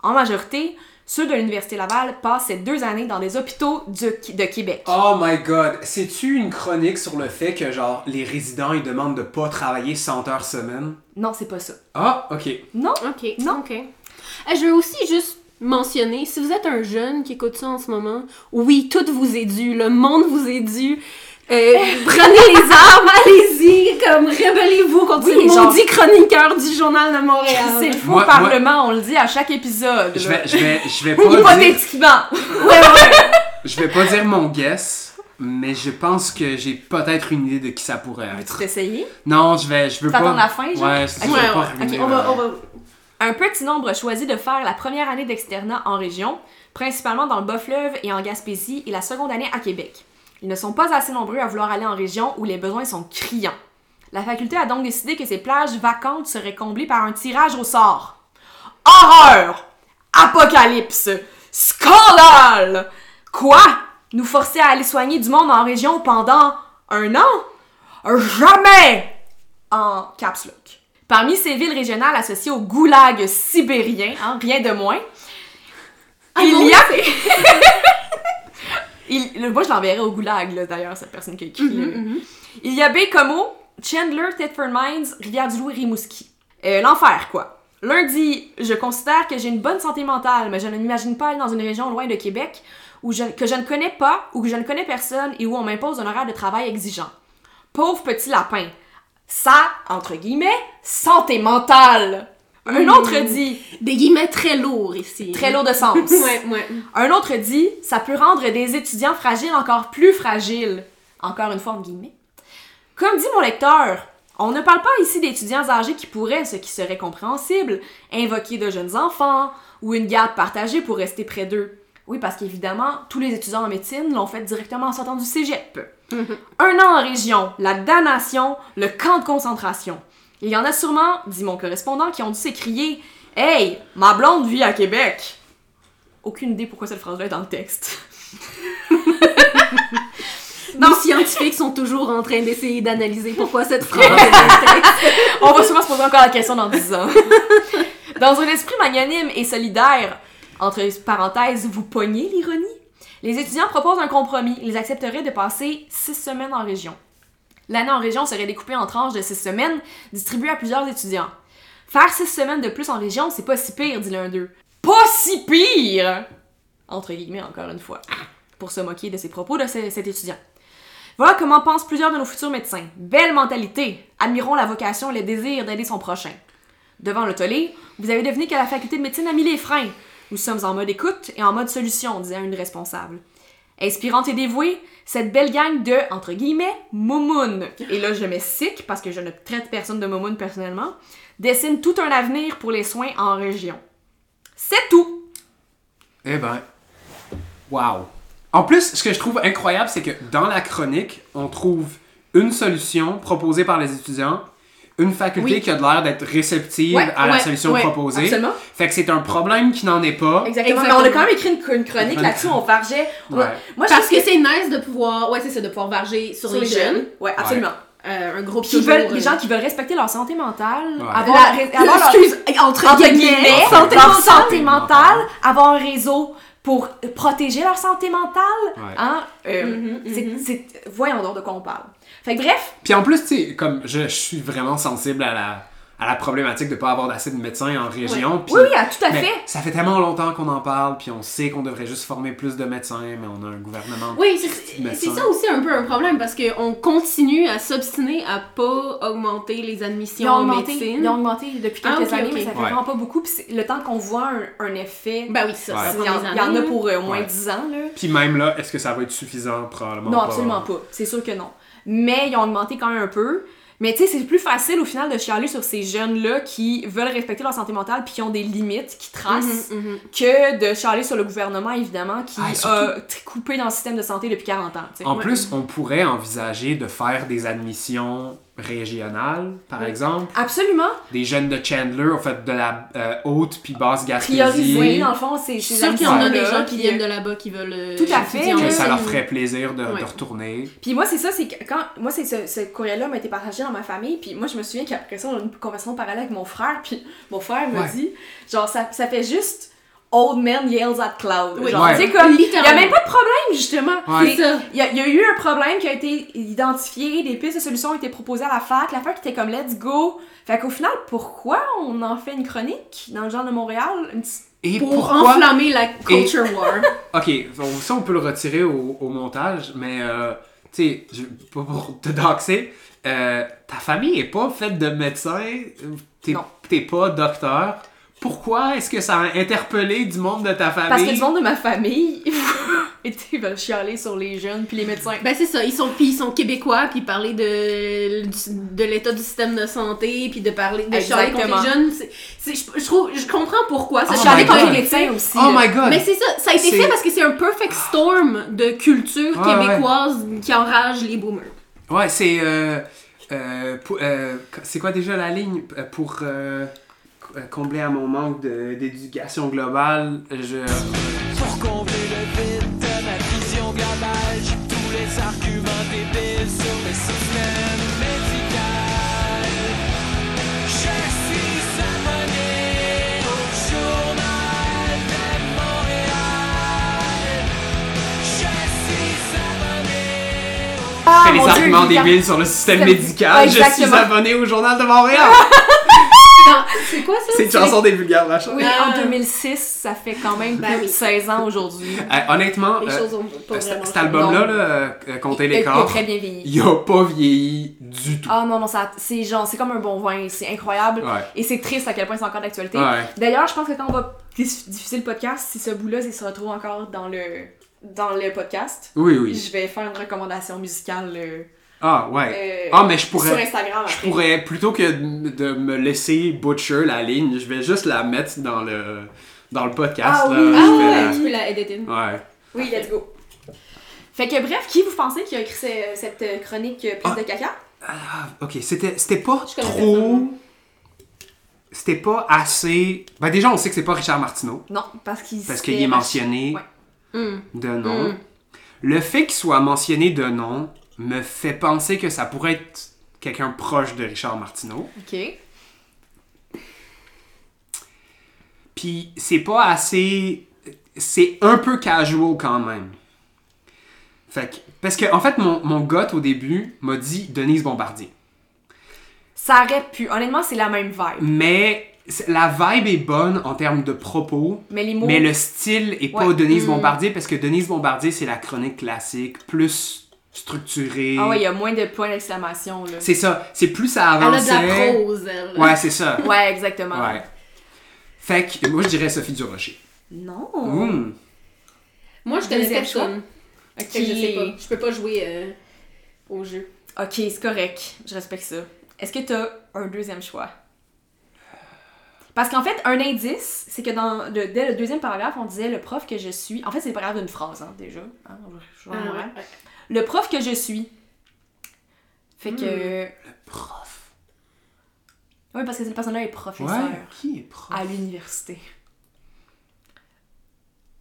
En majorité, ceux de l'Université Laval passent ces deux années dans des hôpitaux du- de Québec. Oh my god, c'est-tu une chronique sur le fait que, genre, les résidents, ils demandent de pas travailler 100 heures semaine? Non, c'est pas ça. Ah, ok. Non? Ok. Non. Ok. Euh, je veux aussi juste mentionner, si vous êtes un jeune qui écoute ça en ce moment, oui, tout vous est dû, le monde vous est dû. Euh, prenez les armes, allez-y, comme rebellez-vous contre Oui, ces genre- maudits chroniqueurs du journal de Montréal. C'est le faux Moi- Parlement, on le dit à chaque épisode. Je vais, je vais, je vais pas dire, Hypothétiquement. je vais pas dire mon guess, mais je pense que j'ai peut-être une idée de qui ça pourrait Veux-tu être. t'essayer? Non, je vais, je veux Tu pas. attends la fin, genre? Ouais, c'est Ok, ça, je vais ouais, pas ouais. ruiner, Ok, on va, euh, on va... Un petit nombre a choisi de faire la première année d'externat en région, principalement dans le Bas-Fleuve et en Gaspésie, et la seconde année à Québec. Ils ne sont pas assez nombreux à vouloir aller en région où les besoins sont criants. La faculté a donc décidé que ces plages vacantes seraient comblées par un tirage au sort. Horreur! Apocalypse! Scandale! Quoi? Nous forcer à aller soigner du monde en région pendant un an? Jamais! En caps lock. Parmi ces villes régionales associées au goulag sibérien, hein, rien de moins, il bon, y a... il, le- moi, je l'enverrai au goulag, là, d'ailleurs, cette personne qui a écrit. le- Il y a Baie-Comeau, Chandler, Thetford Mines, Rivière-du-Loup et Rimouski. Euh, L'enfer, quoi. Lundi, je considère que j'ai une bonne santé mentale, mais je ne m'imagine pas aller dans une région loin de Québec où je, que je ne connais pas ou que je ne connais personne et où on m'impose un horaire de travail exigeant. Pauvre petit lapin. Ça, entre guillemets, santé mentale. Un autre dit, Des guillemets très lourds ici. très lourd de sens. Ouais, ouais. Un autre dit, ça peut rendre des étudiants fragiles encore plus fragiles. Encore une fois, en guillemets. Comme dit mon lecteur, on ne parle pas ici d'étudiants âgés qui pourraient, ce qui serait compréhensible, invoquer de jeunes enfants ou une garde partagée pour rester près d'eux. Oui, parce qu'évidemment, tous les étudiants en médecine l'ont fait directement en sortant du cégep. Un an en région, la damnation, le camp de concentration. Il y en a sûrement, dit mon correspondant, qui ont dû s'écrier Hey, ma blonde vit à Québec. Aucune idée pourquoi cette phrase-là est dans le texte. Nos scientifiques sont toujours en train d'essayer d'analyser pourquoi cette phrase est dans le texte. On va sûrement se poser encore la question dans 10 ans. Dans un esprit magnanime et solidaire, entre parenthèses, vous pognez l'ironie, Les étudiants proposent un compromis. Ils accepteraient de passer six semaines en région. L'année en région serait découpée en tranches de six semaines, distribuées à plusieurs étudiants. Faire six semaines de plus en région, c'est pas si pire, dit l'un d'eux. Pas si pire! Entre guillemets, encore une fois. Pour se moquer de ses propos de ce- cet étudiant. Voilà comment pensent plusieurs de nos futurs médecins. Belle mentalité. Admirons la vocation et le désir d'aider son prochain. Devant le tollé, vous avez deviné que la faculté de médecine a mis les freins. Nous sommes en mode écoute et en mode solution, disait une responsable. Inspirante et dévouée, cette belle gang de, entre guillemets, moumounes, et là je mets sick parce que je ne traite personne de moumoune personnellement, dessine tout un avenir pour les soins en région. C'est tout! Eh ben. Wow. En plus, ce que je trouve incroyable, c'est que dans la chronique, on trouve une solution proposée par les étudiants, une faculté Oui. qui a de l'air d'être réceptive Ouais, à la ouais, solution ouais, proposée. absolument. Fait que c'est un problème qui n'en est pas. Exactement. Exactement. Mais on a quand même écrit une, une chronique là-dessus, on vargeait. on. Moi, je Parce que c'est nice de pouvoir, ouais, c'est ça, de pouvoir varger sur, sur les, jeunes. Ouais, absolument. Euh, un groupe Qui toujours, veulent, les gens qui veulent respecter leur santé mentale, Ouais. avoir, la- avoir leur- excuse, entre, entre guillemets, guillemets, santé leur mentale. santé mentale, avoir un réseau pour protéger leur santé mentale. Ouais. Hein? Euh, Mhm, c'est- mhm. c'est- voyons donc de quoi on parle. Fait que bref, Puis en plus, tu sais, comme je, je suis vraiment sensible à la, à la problématique de pas avoir d'assez de médecins en région. oui, oui, à- tout à fait. Ça fait tellement longtemps qu'on en parle, puis on sait qu'on devrait juste former plus de médecins, mais on a un gouvernement. Oui, c'est- ça aussi un peu un problème parce qu'on continue à s'obstiner à pas augmenter les Ils admissions en augmenté, médecine. ils ont augmenté depuis Ah, quelques ok, années, mais ça fait Ouais. vraiment pas beaucoup. Puis le temps qu'on voit un, un effet, Ben oui, ça, Ouais. ça il y, en, y a pour euh, au moins Ouais. 10 ans. Là. Puis même là, est-ce que ça va être suffisant? Probablement Non, pas. absolument pas. C'est sûr que non. Mais ils ont augmenté quand même un peu. Mais tu sais, c'est plus facile au final de chialer sur ces jeunes-là qui veulent respecter leur santé mentale puis qui ont des limites, qui tracent, Mhm, mhm. que de chialer sur le gouvernement, évidemment, qui Ah, surtout- a coupé dans le système de santé depuis 40 ans. En Ouais. plus, on pourrait envisager de faire des admissions régionales, par Oui. exemple. Absolument. Des jeunes de Chandler, en fait, de la euh, haute puis basse Gaspésie. Prioriser, dans le fond, c'est Je suis sûre qu'il y en a des gens qui viennent euh, de là-bas qui veulent. euh, Tout à fait. Que ça leur ferait plaisir de, retourner. Puis moi, c'est ça, c'est que quand. Moi, c'est ce, ce courriel-là m'a été partagé dans ma famille. Puis moi, je me souviens qu'après ça, on a eu une conversation parallèle avec mon frère. Puis mon frère me Ouais. dit, genre, ça, ça fait juste Old man yells at cloud. Oui. Genre, Ouais. tu sais, comme. Il y a même pas de problème, justement. Ouais. Il y, a, il y a eu un problème qui a été identifié, des pistes de solutions ont été proposées à la fac. La fac était comme let's go. Fait qu'au final, pourquoi on en fait une chronique dans le genre de Montréal? Une petite- Et Pour pourquoi... enflammer la culture war. Ok, bon, ça on peut le retirer au, au montage, mais euh, tu sais, pour te doxer, euh, ta famille est pas faite de médecins, t'es pas docteur. Pourquoi est-ce que ça a interpellé du monde de ta famille? Parce que du monde de ma famille, ils veulent chialer sur les jeunes puis les médecins. Ben c'est ça, ils sont puis ils sont québécois puis parler de de l'état du système de santé puis de parler de chialer contre Exactement. les jeunes, c'est je, je trouve je comprends pourquoi ça Oh chialer my contre God. les médecins aussi. Oh là. my god! Mais c'est ça, ça a été C'est- fait parce que c'est un perfect storm de culture Ouais, ouais. québécoise qui enrage les boomers. Ouais, c'est. Euh, euh, euh, c'est quoi déjà la ligne? Pour combler à mon manque de- d'éducation globale Je. Pour combler le vide de ma vision globale, j'ai tous les arguments débiles sur le système médical. Je suis abonné au journal de Montréal. Je suis abonné au Ah, fais les Dieu, arguments Lucas. débiles sur le système médical. Ouais, je suis abonné au Journal de Montréal. C'est quoi ça? C'est une chanson des vulgaires machin. Oui, Ah. en 2006, ça fait quand même Ben plus de oui. 16 ans aujourd'hui. Euh, honnêtement, Les euh, pas euh, cet album-là, là, euh, Il les il est corps, très bien vieilli. il a pas vieilli du tout. Ah non, non, c'est genre, c'est comme un bon vin, c'est incroyable. Ouais. Et c'est triste à quel point c'est encore d'actualité. Ouais. D'ailleurs, je pense que quand on va diff- diffuser le podcast, si ce bout-là, il se retrouve encore dans le, dans le podcast, Oui, oui. je vais faire une recommandation musicale euh, Ah, ouais. euh, Ah, mais je sur pourrais. Instagram Je pourrais, plutôt que de me laisser butcher la ligne, je vais juste la mettre dans le, dans le podcast. Ah là. oui, Ah ouais, la- tu peux la editer. Ouais. Oui, let's go. Fait que bref, qui vous pensez qui a écrit ce- cette chronique euh, pleine Ah. de caca? Ah, ok, c'était c'était pas Je trop. C'était pas assez. Ben, déjà, on sait que c'est pas Richard Martineau, Non, parce qu'il parce qu'il est mentionné Ouais. Hum. de nom. Mm. Le fait qu'il soit mentionné de nom me fait penser que ça pourrait être quelqu'un proche de Richard Martineau. Ok. Puis c'est pas assez. c'est un peu casual quand même. Fait que, parce que, en fait, mon, mon au début m'a dit Denise Bombardier. Ça aurait pu. Honnêtement, c'est la même vibe. Mais la vibe est bonne en termes de propos, Mais les mots. mais le style est pas. Denise Mm. Bombardier parce que Denise Bombardier, c'est la chronique classique, plus structurée. Ah ouais, il y a moins de points d'exclamation, là. C'est ça, c'est plus ça Elle a avançait. de la prose, elle. Ouais, c'est ça. Ouais, exactement. Ouais. Fait que moi je dirais Sophie Durocher. Non. Mmh. Moi, je connais personne. Ok. Fait que je sais pas. Je peux pas jouer euh, au jeu. Ok, c'est correct. Je respecte ça. Est-ce que t'as un deuxième choix? Parce qu'en fait, un indice, c'est que dans le, dès le deuxième paragraphe, on disait le prof que je suis. En fait, c'est le paragraphe d'une phrase, hein, déjà. Hein, je- je- je- Ah, ouais. Le prof que je suis. Fait que. Le prof. Oui, parce que cette personne-là est professeur Ouais. Qui est prof? à l'université.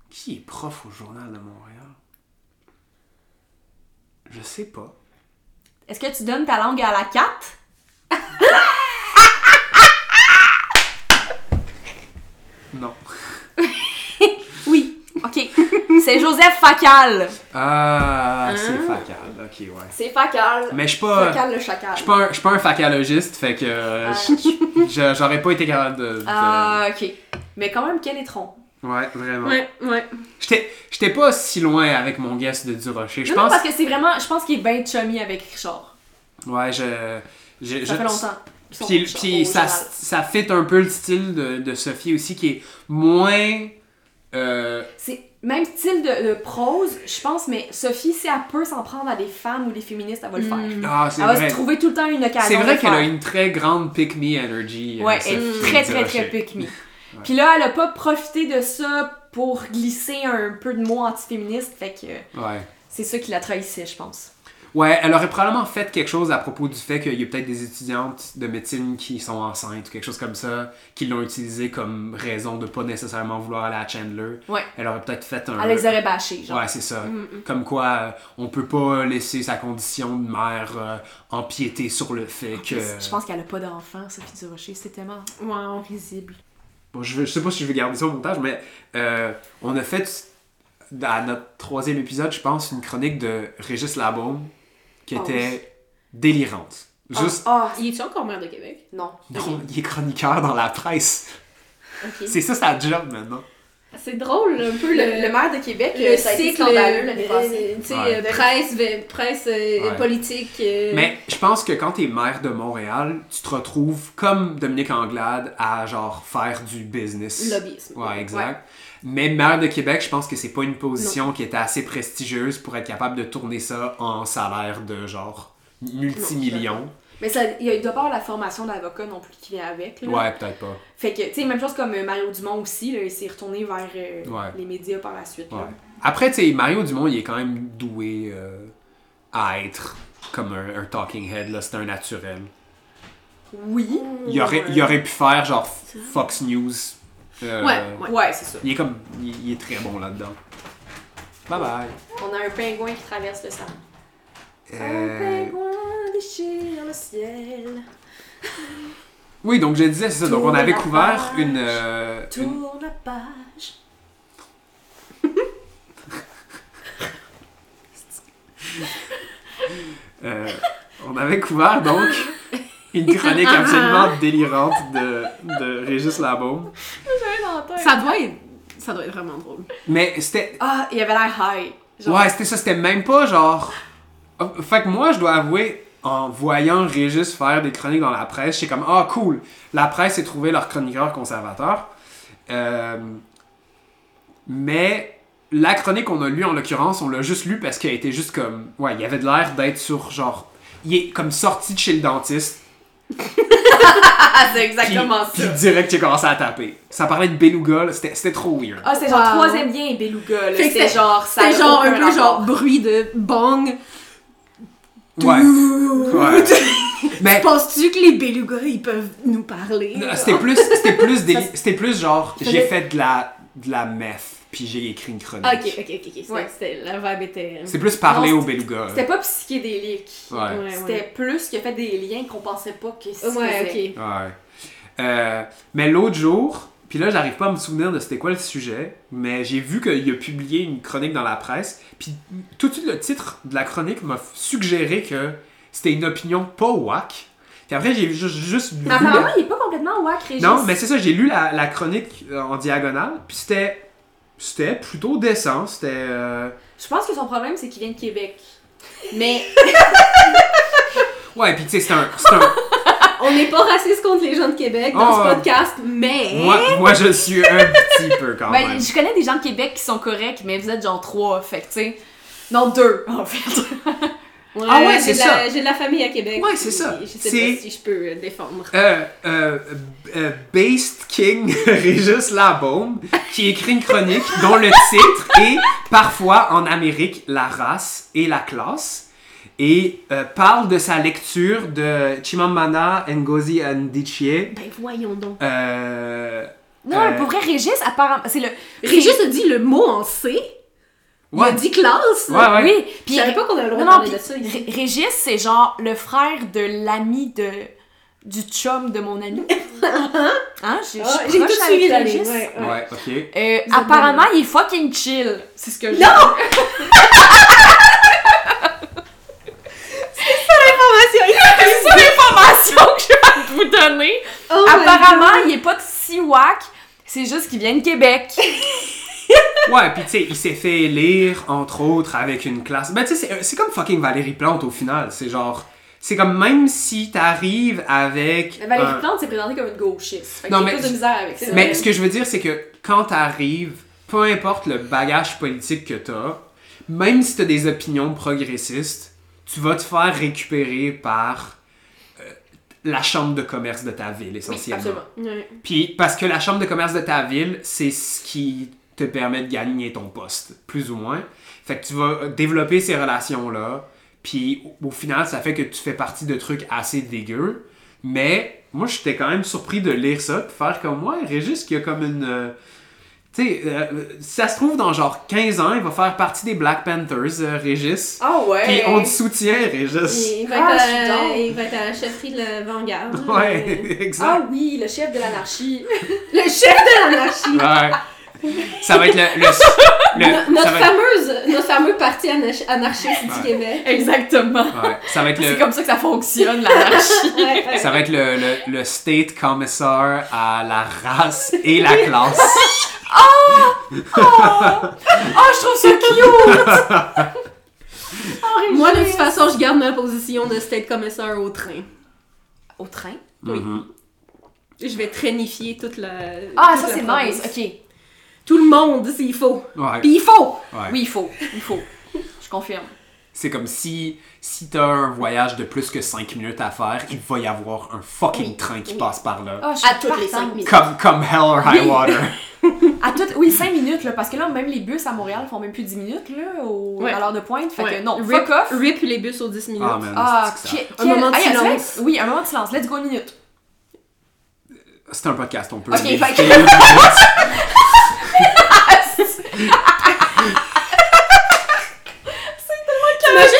Qui est prof au Journal de Montréal? Je sais pas. Est-ce que tu donnes ta langue à la 4? Non. Oui. Ok. C'est Joseph Facal. Ah, Hein? c'est facal. Ok, ouais. C'est Facal. Mais je suis pas. Facal le chacal. Je suis pas, un- je suis pas un facalogiste, fait que euh, Ah. j'aurais pas été capable de. de- Ah, ok. Mais quand même, quel étron. Ouais, vraiment. Ouais, ouais. J'étais j'étais pas si loin avec mon guess de Durocher. Je Non, non, pense. parce que c'est vraiment. Je pense qu'il est bien chummy avec Richard. Ouais, je. je- Ça je- fait longtemps. Puis, ça, fit un peu le style de, de Sophie aussi, qui est moins. euh, C'est même style de, de prose, je pense, mais Sophie, si elle peut s'en prendre à des femmes ou des féministes, elle va le faire. Mm. Ah, c'est Elle va vrai. se trouver tout le temps une occasion. C'est vrai le qu'elle a une très grande pick-me energy. euh, Ouais, elle est très très très pick me. Puis là, elle a pas profité de ça pour glisser un peu de mots antiféministes, fait que Ouais. c'est ça qui la trahissait, je pense. Ouais, elle aurait probablement fait quelque chose à propos du fait qu'il y a peut-être des étudiantes de médecine qui sont enceintes ou quelque chose comme ça, qui l'ont utilisé comme raison de pas nécessairement vouloir aller à Chandler. Ouais. Elle aurait peut-être fait un. Elle les aurait bâchés, genre. Ouais, c'est ça. Comme quoi, euh, on peut pas laisser sa condition de mère euh, empiéter sur le fait que. Je pense qu'elle a pas d'enfant, Sophie Durocher. C'est tellement Wow. risible. Bon, je, veux- je sais pas si je vais garder ça au montage, mais euh, on a fait à notre troisième épisode, je pense, une chronique de Régis Labaume qui Oh était délirante. Juste. Ah, Il est-tu encore maire de Québec? non. Non, il est chroniqueur dans la presse. Ok. C'est ça sa job maintenant. C'est drôle, un peu Le, le, maire de Québec, le ça a été cycle, scandaleux l'année euh, passée. sais, Ouais. euh, presse, presse euh, Ouais. politique. euh, Mais je pense que quand t'es maire de Montréal, tu te retrouves comme Dominique Anglade à genre faire du business. Lobbyisme. Ouais, exact. Mais maire de Québec, je pense que c'est pas une position qui était assez prestigieuse pour être capable de tourner ça en salaire de genre multimillions. Mais ça, il y a- il doit pas avoir la formation d'avocat non plus qui vient avec. là. Ouais, peut-être pas. Fait que, tu sais, même chose comme euh, Mario Dumont aussi, là, il s'est retourné vers euh, Ouais. les médias par la suite. là. Après, tu sais, Mario Dumont, il est quand même doué euh, à être comme un, un talking head, là, c'est un naturel. Oui. Il aurait, il aurait pu faire genre Fox News. Euh, Ouais, ouais. Ouais, c'est ça. Il est comme. Il, il est très bon là-dedans. Bye bye. On a un pingouin qui traverse le salon. Un Euh, pingouin déchire le ciel. Oui, donc je disais, c'est ça. Donc on Tourne avait la couvert page. une. euh, une- Tourne la page. euh, on avait couvert donc une chronique absolument délirante de, de Régis Labaume. Ça doit être. Ça doit être vraiment drôle. Mais c'était. Ah, il avait l'air high. Genre, Ouais, c'était ça, c'était même pas genre. Oh, Fait que moi, je dois avouer, en voyant Régis faire des chroniques dans la presse, j'étais comme, ah cool, la presse a trouvé leur chroniqueur conservateur. Euh, Mais la chronique qu'on a lue, en l'occurrence, on l'a juste lue parce qu'elle était juste comme. Ouais, il y avait de l'air d'être sur genre. Il est comme sorti de chez le dentiste. C'est Puis, exactement puis ça. direct, il a commencé à taper. Ça parlait de beluga, c'était c'était trop weird. Ah, c'est genre Wow. troisième lien Beluga. C'était c'était- genre. ça C'était genre un peu rapport. genre bruit de bong. Ouais. ouais. Mais Penses-tu que les belugas ils peuvent nous parler? Non, C'était plus, c'était plus, déli- c'était plus genre, j'ai fait- fait de la, de la meth, puis j'ai écrit une chronique. Ah, ok, ok, ok, ok. C'était- Ouais. c'était- la vibe était. C'est plus parler Non, au beluga. C'était pas psychédélique. Ouais. Ouais, C'était ouais. plus qu'il a fait des liens qu'on pensait pas que Ouais, ok. Ouais. Euh, mais l'autre jour, Puis là, j'arrive pas à me souvenir de c'était quoi le sujet, mais j'ai vu qu'il a publié une chronique dans la presse. Puis tout de suite, le titre de la chronique m'a suggéré que c'était une opinion pas whack. Puis après, j'ai juste, juste la- apparemment, il est pas complètement whack, Régis. Non, mais c'est ça, j'ai lu la, la chronique euh, en diagonale, puis c'était c'était plutôt décent, c'était... euh, Je pense que son problème, c'est qu'il vient de Québec. Mais Ouais, puis tu sais, c'est un... c'est un- On n'est pas raciste contre les gens de Québec dans ce euh, podcast, mais. moi, moi, je suis un petit peu quand ben, même. je connais des gens de Québec qui sont corrects, mais vous êtes genre trois, fait que tu sais. Non, deux, en fait. Ah ouais, j'ai c'est de la- ça. J'ai de la famille à Québec. Ouais, c'est ça. Je sais pas si je peux euh, défendre. Euh, euh, euh, Based King Régis Labaume, qui écrit une chronique dont le titre est Parfois en Amérique, la race et la classe, et euh, parle de sa lecture de Chimamanda Ngozi Adichie. Ben voyons donc. Euh, Non, Euh, pour vrai, Régis, apparemment, c'est le. Régis a dit le mot en C. Il a dit classe. ouais, ouais. Oui, Je puis. savais pas qu'on avait le droit Non, de parler de ça. ici. Ré- Régis, c'est genre le frère de l'ami de. du chum de mon ami. hein? J'ai proche tout suivi la Régis. Ouais, ouais. Ouais, ok. Euh, apparemment, il est fucking chill. C'est ce que je. Non! C'est ça l'information que je de vous donner. Oh Apparemment, il est pas si whack. C'est juste qu'il vient de Québec. Ouais, puis tu sais, il s'est fait élire, entre autres, avec une classe. Ben, tu sais, c'est- comme fucking Valérie Plante au final. C'est genre. C'est comme même si t'arrives avec. Valérie un- Plante s'est présentée comme une gauchiste. Fait Non, mais- de misère avec ça. Mais ce que je veux dire, c'est que quand t'arrives, peu importe le bagage politique que t'as, même si t'as des opinions progressistes, tu vas te faire récupérer par euh, la chambre de commerce de ta ville, Oui, essentiellement. absolument. Ouais. Puis parce que la chambre de commerce de ta ville, c'est ce qui te permet de gagner ton poste, plus ou moins. Fait que tu vas développer ces relations-là, puis au au final, ça fait que tu fais partie de trucs assez dégueux. Mais moi, j'étais quand même surpris de lire ça, puis faire comme moi, Régis, qui a comme une... euh, tu sais, euh, ça se trouve, dans genre 15 ans, il va faire partie des Black Panthers, euh, Régis. Ah ouais. Puis on te soutient, Régis. Il va, Ah, être à, il va être à la chefferie de la Vanguard. Ouais, Euh, exact. Ah oui, le chef de l'anarchie. Le chef de l'anarchie. Ouais. Ça va être le... le, le- No- ça notre, être- fameuse, notre fameux parti anarch- anarchiste du. Québec. Exactement. Ouais, ça va être C'est comme ça que ça fonctionne, l'anarchie. Ouais, ouais. ça va être le, le, le state commissar à la race et la classe. Oh, je trouve ça cute! Oh, Moi, de toute façon, je garde ma position de state commissaire au train. Au train? Mhm. Je vais trainifier toute la. Ah, toute ça c'est nice, ok. Tout le monde, s'il faut. Ouais, Puis il faut! ouais. Oui, il faut, il faut. Je confirme. C'est comme si, si t'as un voyage de plus que 5 minutes à faire, il va y avoir un fucking Oui, train qui oui. passe par là. Ah, À toutes les partante. 5 minutes. Comme, comme hell or high Oui. water. À toutes, oui, 5 minutes, là, parce que là, même les bus à Montréal font même plus 10 minutes, là, au, Ouais. à l'heure de pointe. Fait Ouais. que non, rip, fuck off. rip les bus aux 10 minutes. Ah, man, Ah, que ça- que- Un quel- moment de Ah, silence. Oui, un moment de silence. Let's go une minute. C'est un podcast, on peut Ok, fait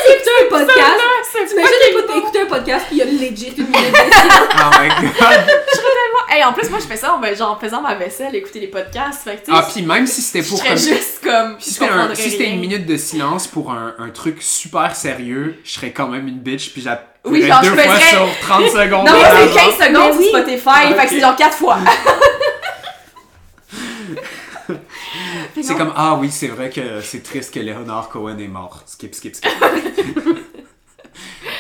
écouter un podcast? C'est T'imagines écouter, écouter un podcast puis il y a legit une minute de silence. Oh my god. Hey, en plus, moi, je fais ça en, genre, en faisant ma vaisselle, écouter les podcasts. Fait que, tu Ah, puis même si c'était je pour serais comme... juste comme. Si je c'était, un- si une minute de silence pour un, un truc super sérieux, je serais quand même une bitch, puis j'appuierais Oui, genre, deux je fois sur 30 secondes. Non, mais c'est avant. 15 secondes sur. Spotify, Ah, fait que c'est genre 4 fois. C'est comme, ah oui, c'est vrai que c'est triste que Leonard Cohen est mort. Skip, skip, skip.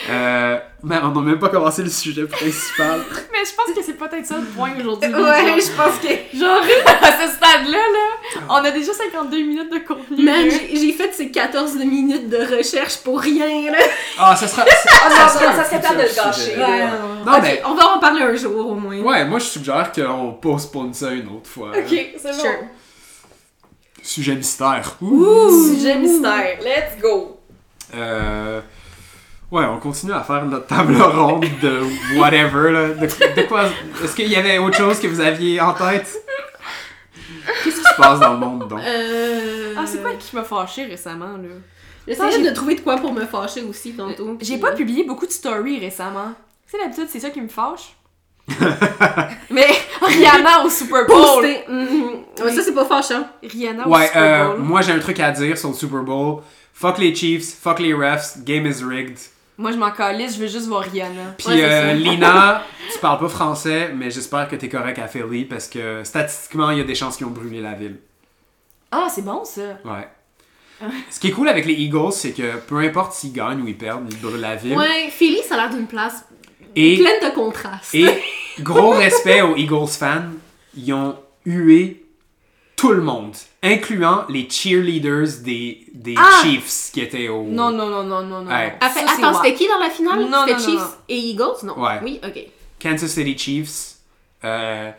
euh, mais on n'a même pas commencé le sujet principal. Mais je pense que c'est peut-être ça le point aujourd'hui. Ouais, genre, je pense que. genre, à ce stade-là, là, on a déjà 52 minutes de contenu. Man, j'ai fait ces 14 minutes de recherche pour rien, là. Ah, ça sera. Ah non, ça non, sera ça serait plate de le gâcher. Ouais, Ouais, Non, mais- on va en parler un jour au moins. Ouais, moi je suggère qu'on postpone ça une autre fois. Ok, c'est Sure. Sujet mystère. Ouh. Sujet mystère, let's go. Euh, Ouais, on continue à faire notre table ronde de whatever. Là. De, de quoi Est-ce qu'il y avait autre chose que vous aviez en tête? Qu'est-ce qui se passe dans le monde donc? Euh... Ah, c'est quoi qui m'a fâché récemment, là? J'essayais j'ai- de trouver de quoi pour me fâcher aussi tantôt. J'ai puis- pas publié beaucoup de stories récemment. Tu sais, d'habitude, c'est ça qui me fâche. Mais Rihanna au Super Bowl. Mhm. Ouais, Ça, c'est pas fâchant. Rihanna au Ouais, Super euh, Bowl. moi j'ai un truc à dire sur le Super Bowl. Fuck les Chiefs, fuck les refs, game is rigged. Moi, je m'en calisse, je veux juste voir Rihanna. Puis Ouais, euh. Lina, tu parles pas français, mais j'espère que t'es correct à Philly parce que statistiquement, il y a des chances qu'ils ont brûlé la ville. Ah, c'est bon ça. Ouais. Ce qui est cool avec les Eagles, c'est que peu importe s'ils gagnent ou ils perdent, ils brûlent la ville. Ouais, Philly, ça a l'air d'une place Et, pleine de contrastes. et gros respect aux Eagles fans, ils ont hué tout le monde, incluant les cheerleaders des, des Ah! Chiefs qui étaient au. Non, non, non, non, non, non. Ouais. Ah, Ça, attends, c'était qui dans la finale? Non, C'était non, non, Chiefs non. et Eagles? Non. Ouais. Oui, ok. Kansas City Chiefs, euh,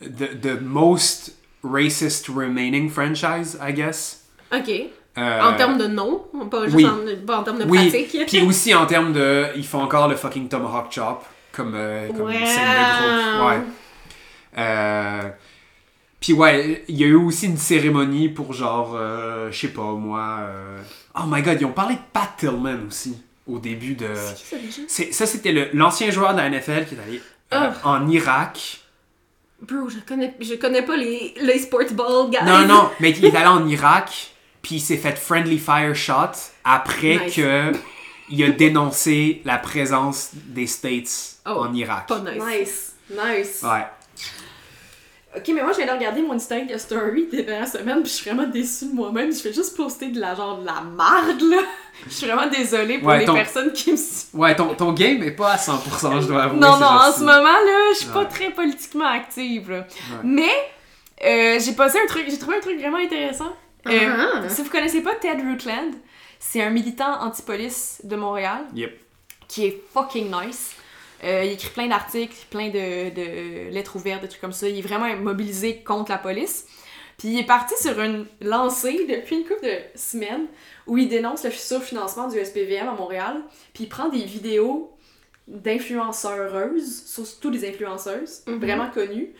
the, the most racist remaining franchise, I guess. Ok. Euh, En termes de nom, pas juste oui. en, pas en termes de Oui, pratique. puis aussi en termes de. Ils font encore le fucking Tomahawk Chop comme, euh, comme scène de groupe. Ouais. Euh, puis ouais, il y a eu aussi une cérémonie pour genre, euh, je sais pas moi. Oh my god, ils ont parlé de Pat Tillman aussi au début de. C'est ça c'était l'ancien joueur de la NFL qui est allé Ah. en Irak. Bro, je connais, je connais pas les, les sportball guys. Non, non, mais il est allé en Irak, puis il s'est fait friendly fire shot après Nice. que il a dénoncé la présence des States Oh, en Irak. Pas nice. Nice, nice. Ouais. Ok, mais moi, je viens de regarder mon Instagram story des dernières semaines, puis je suis vraiment déçue de moi-même. Je fais juste poster de la genre de la marde, là. Je suis vraiment désolée pour Ouais, les ton- personnes qui me suivent. Ouais, ton, ton game est pas à 100%, je dois avouer. Non, non, en ce moment, là, je suis pas très politiquement active, là. Mais, euh, j'ai passé un truc, j'ai trouvé un truc vraiment intéressant. Euh, Ah. Si vous connaissez pas Ted Rootland, c'est un militant anti-police de Montréal Yep. qui est fucking nice. Euh, il écrit plein d'articles, plein de, de lettres ouvertes, des trucs comme ça. Il est vraiment mobilisé contre la police. Puis il est parti sur une lancée depuis une couple de semaines où il dénonce le surfinancement du SPVM à Montréal. Puis il prend des vidéos d'influenceuses, surtout des influenceuses, Mhm. vraiment connues.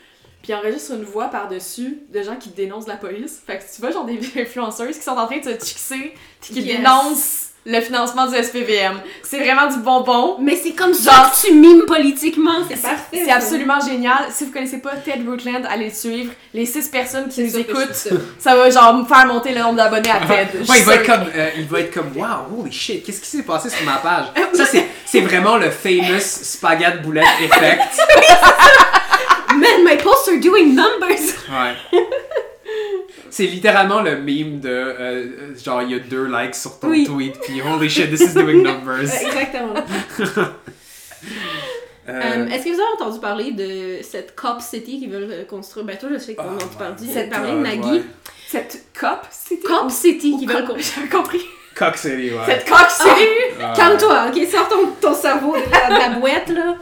Puis enregistre une voix par-dessus de gens qui dénoncent la police. Fait que tu vois, genre des influenceuses qui sont en train de se chixer, puis qui Yes. dénoncent le financement du SPVM. C'est vraiment du bonbon. Mais c'est comme Genre- ça que tu mimes politiquement, c'est parfait. C'est absolument génial. Si vous connaissez pas Ted Rootland, allez le suivre. Les six personnes qui C'est nous écoutent, ça. ça va genre me faire monter le nombre d'abonnés à Ted. Ouais, il va être comme, euh, il va être comme, wow, holy shit, qu'est-ce qui s'est passé sur ma page? Ça, c'est, c'est vraiment le famous spaghetti boulette effect. Man, my posts are doing numbers! Ouais. C'est littéralement le meme de, euh, euh, genre, il y a deux likes sur ton Oui. tweet, puis holy shit, this is doing numbers. Exactement. Euh, Euh, Est-ce que vous avez entendu parler de cette Cop City qu'ils veulent euh, construire? Ben toi, je sais qu'on oh en entend parler. my Cette parler God, Nagui. ouais. Cette cop, c'était. Cop City qu'ils veulent cop- construire. J'avais compris. Cock City, ouais. Cette coque, c'est. Ah. Calme-toi, ok? Sors ton, ton cerveau de la, de la boîte, là.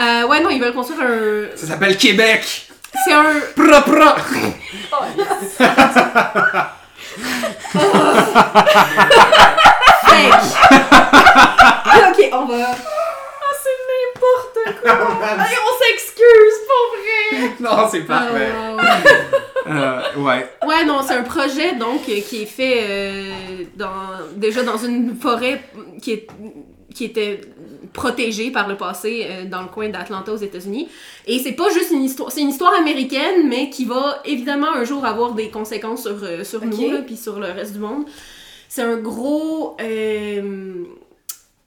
Euh, ouais, non, ils veulent construire un... Ça s'appelle Québec! C'est un... Pra pra! Fake! ok, on va... Ah, c'est n'importe quoi. Allez, on s'excuse, pour vrai. Non, c'est parfait. Euh, Euh, ouais. Ouais, non, c'est un projet donc euh, qui est fait euh, dans, déjà dans une forêt qui, est, qui était protégée par le passé euh, dans le coin d'Atlanta aux États-Unis. Et c'est pas juste une histoire, c'est une histoire américaine, mais qui va évidemment un jour avoir des conséquences sur, euh, sur nous, puis sur le reste du monde. C'est un gros. euh,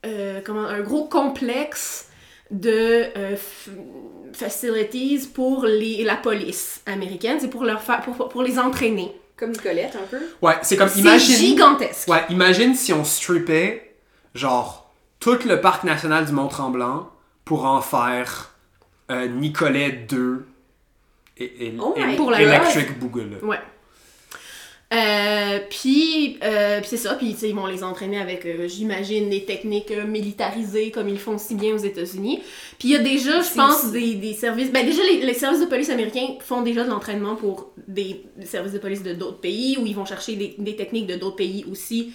euh, comment, un gros complexe de euh, f- facilities pour les, la police américaine. C'est pour leur faire, pour, pour les entraîner. Comme Nicolette, un peu. Ouais, c'est comme, C'est imagine... gigantesque. Ouais, imagine si on strippait, genre, tout le parc national du Mont-Tremblant pour en faire euh, Nicolet 2 et, et, Oh et- my Pour la Electric Boogaloo. Ouais. Euh, puis, euh, puis c'est ça, puis tu sais, ils vont les entraîner avec, euh, j'imagine, des techniques euh, militarisées comme ils font si bien aux États-Unis. Puis il y a déjà, je pense, des, des services. Ben déjà, les, les services de police américains font déjà de l'entraînement pour des, des services de police de d'autres pays, où ils vont chercher des, des techniques de d'autres pays aussi.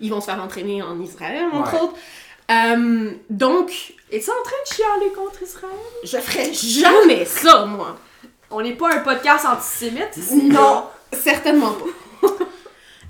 Ils vont se faire entraîner en Israël, entre Ouais. autres. Euh, donc, Es-tu en train de chialer contre Israël? je ferais jamais ça, moi. On n'est pas un podcast antisémite ici. Non, certainement pas.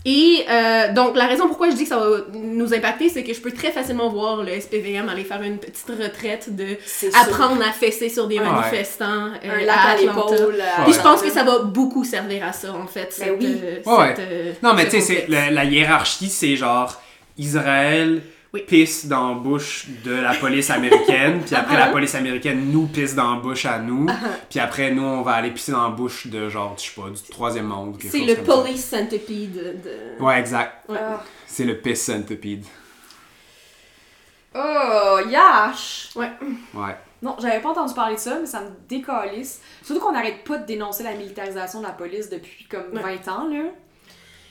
Et euh, donc, la raison pourquoi je dis que ça va nous impacter, c'est que je peux très facilement voir le SPVM aller faire une petite retraite de apprendre à fesser sur des Ouais. manifestants euh, un lac à l'épaule. à- Puis je pense que ça va beaucoup servir à ça, en fait. Ben cette, oui. euh, Ouais, cette, euh, Non, mais tu sais, la hiérarchie, c'est genre Israël Oui. pisse dans la bouche de la police américaine, puis après la police américaine nous pisse dans la bouche à nous, puis après nous on va aller pisser dans la bouche de genre, je sais pas, du troisième monde. C'est le comme ça. police centipede de... Ouais, exact. Ouais. Ah. C'est le piss centipede. Oh, yash! Ouais. Non, j'avais pas entendu parler de ça, mais ça me décalisse. Surtout qu'on n'arrête pas de dénoncer la militarisation de la police depuis comme Ouais. 20 ans, là.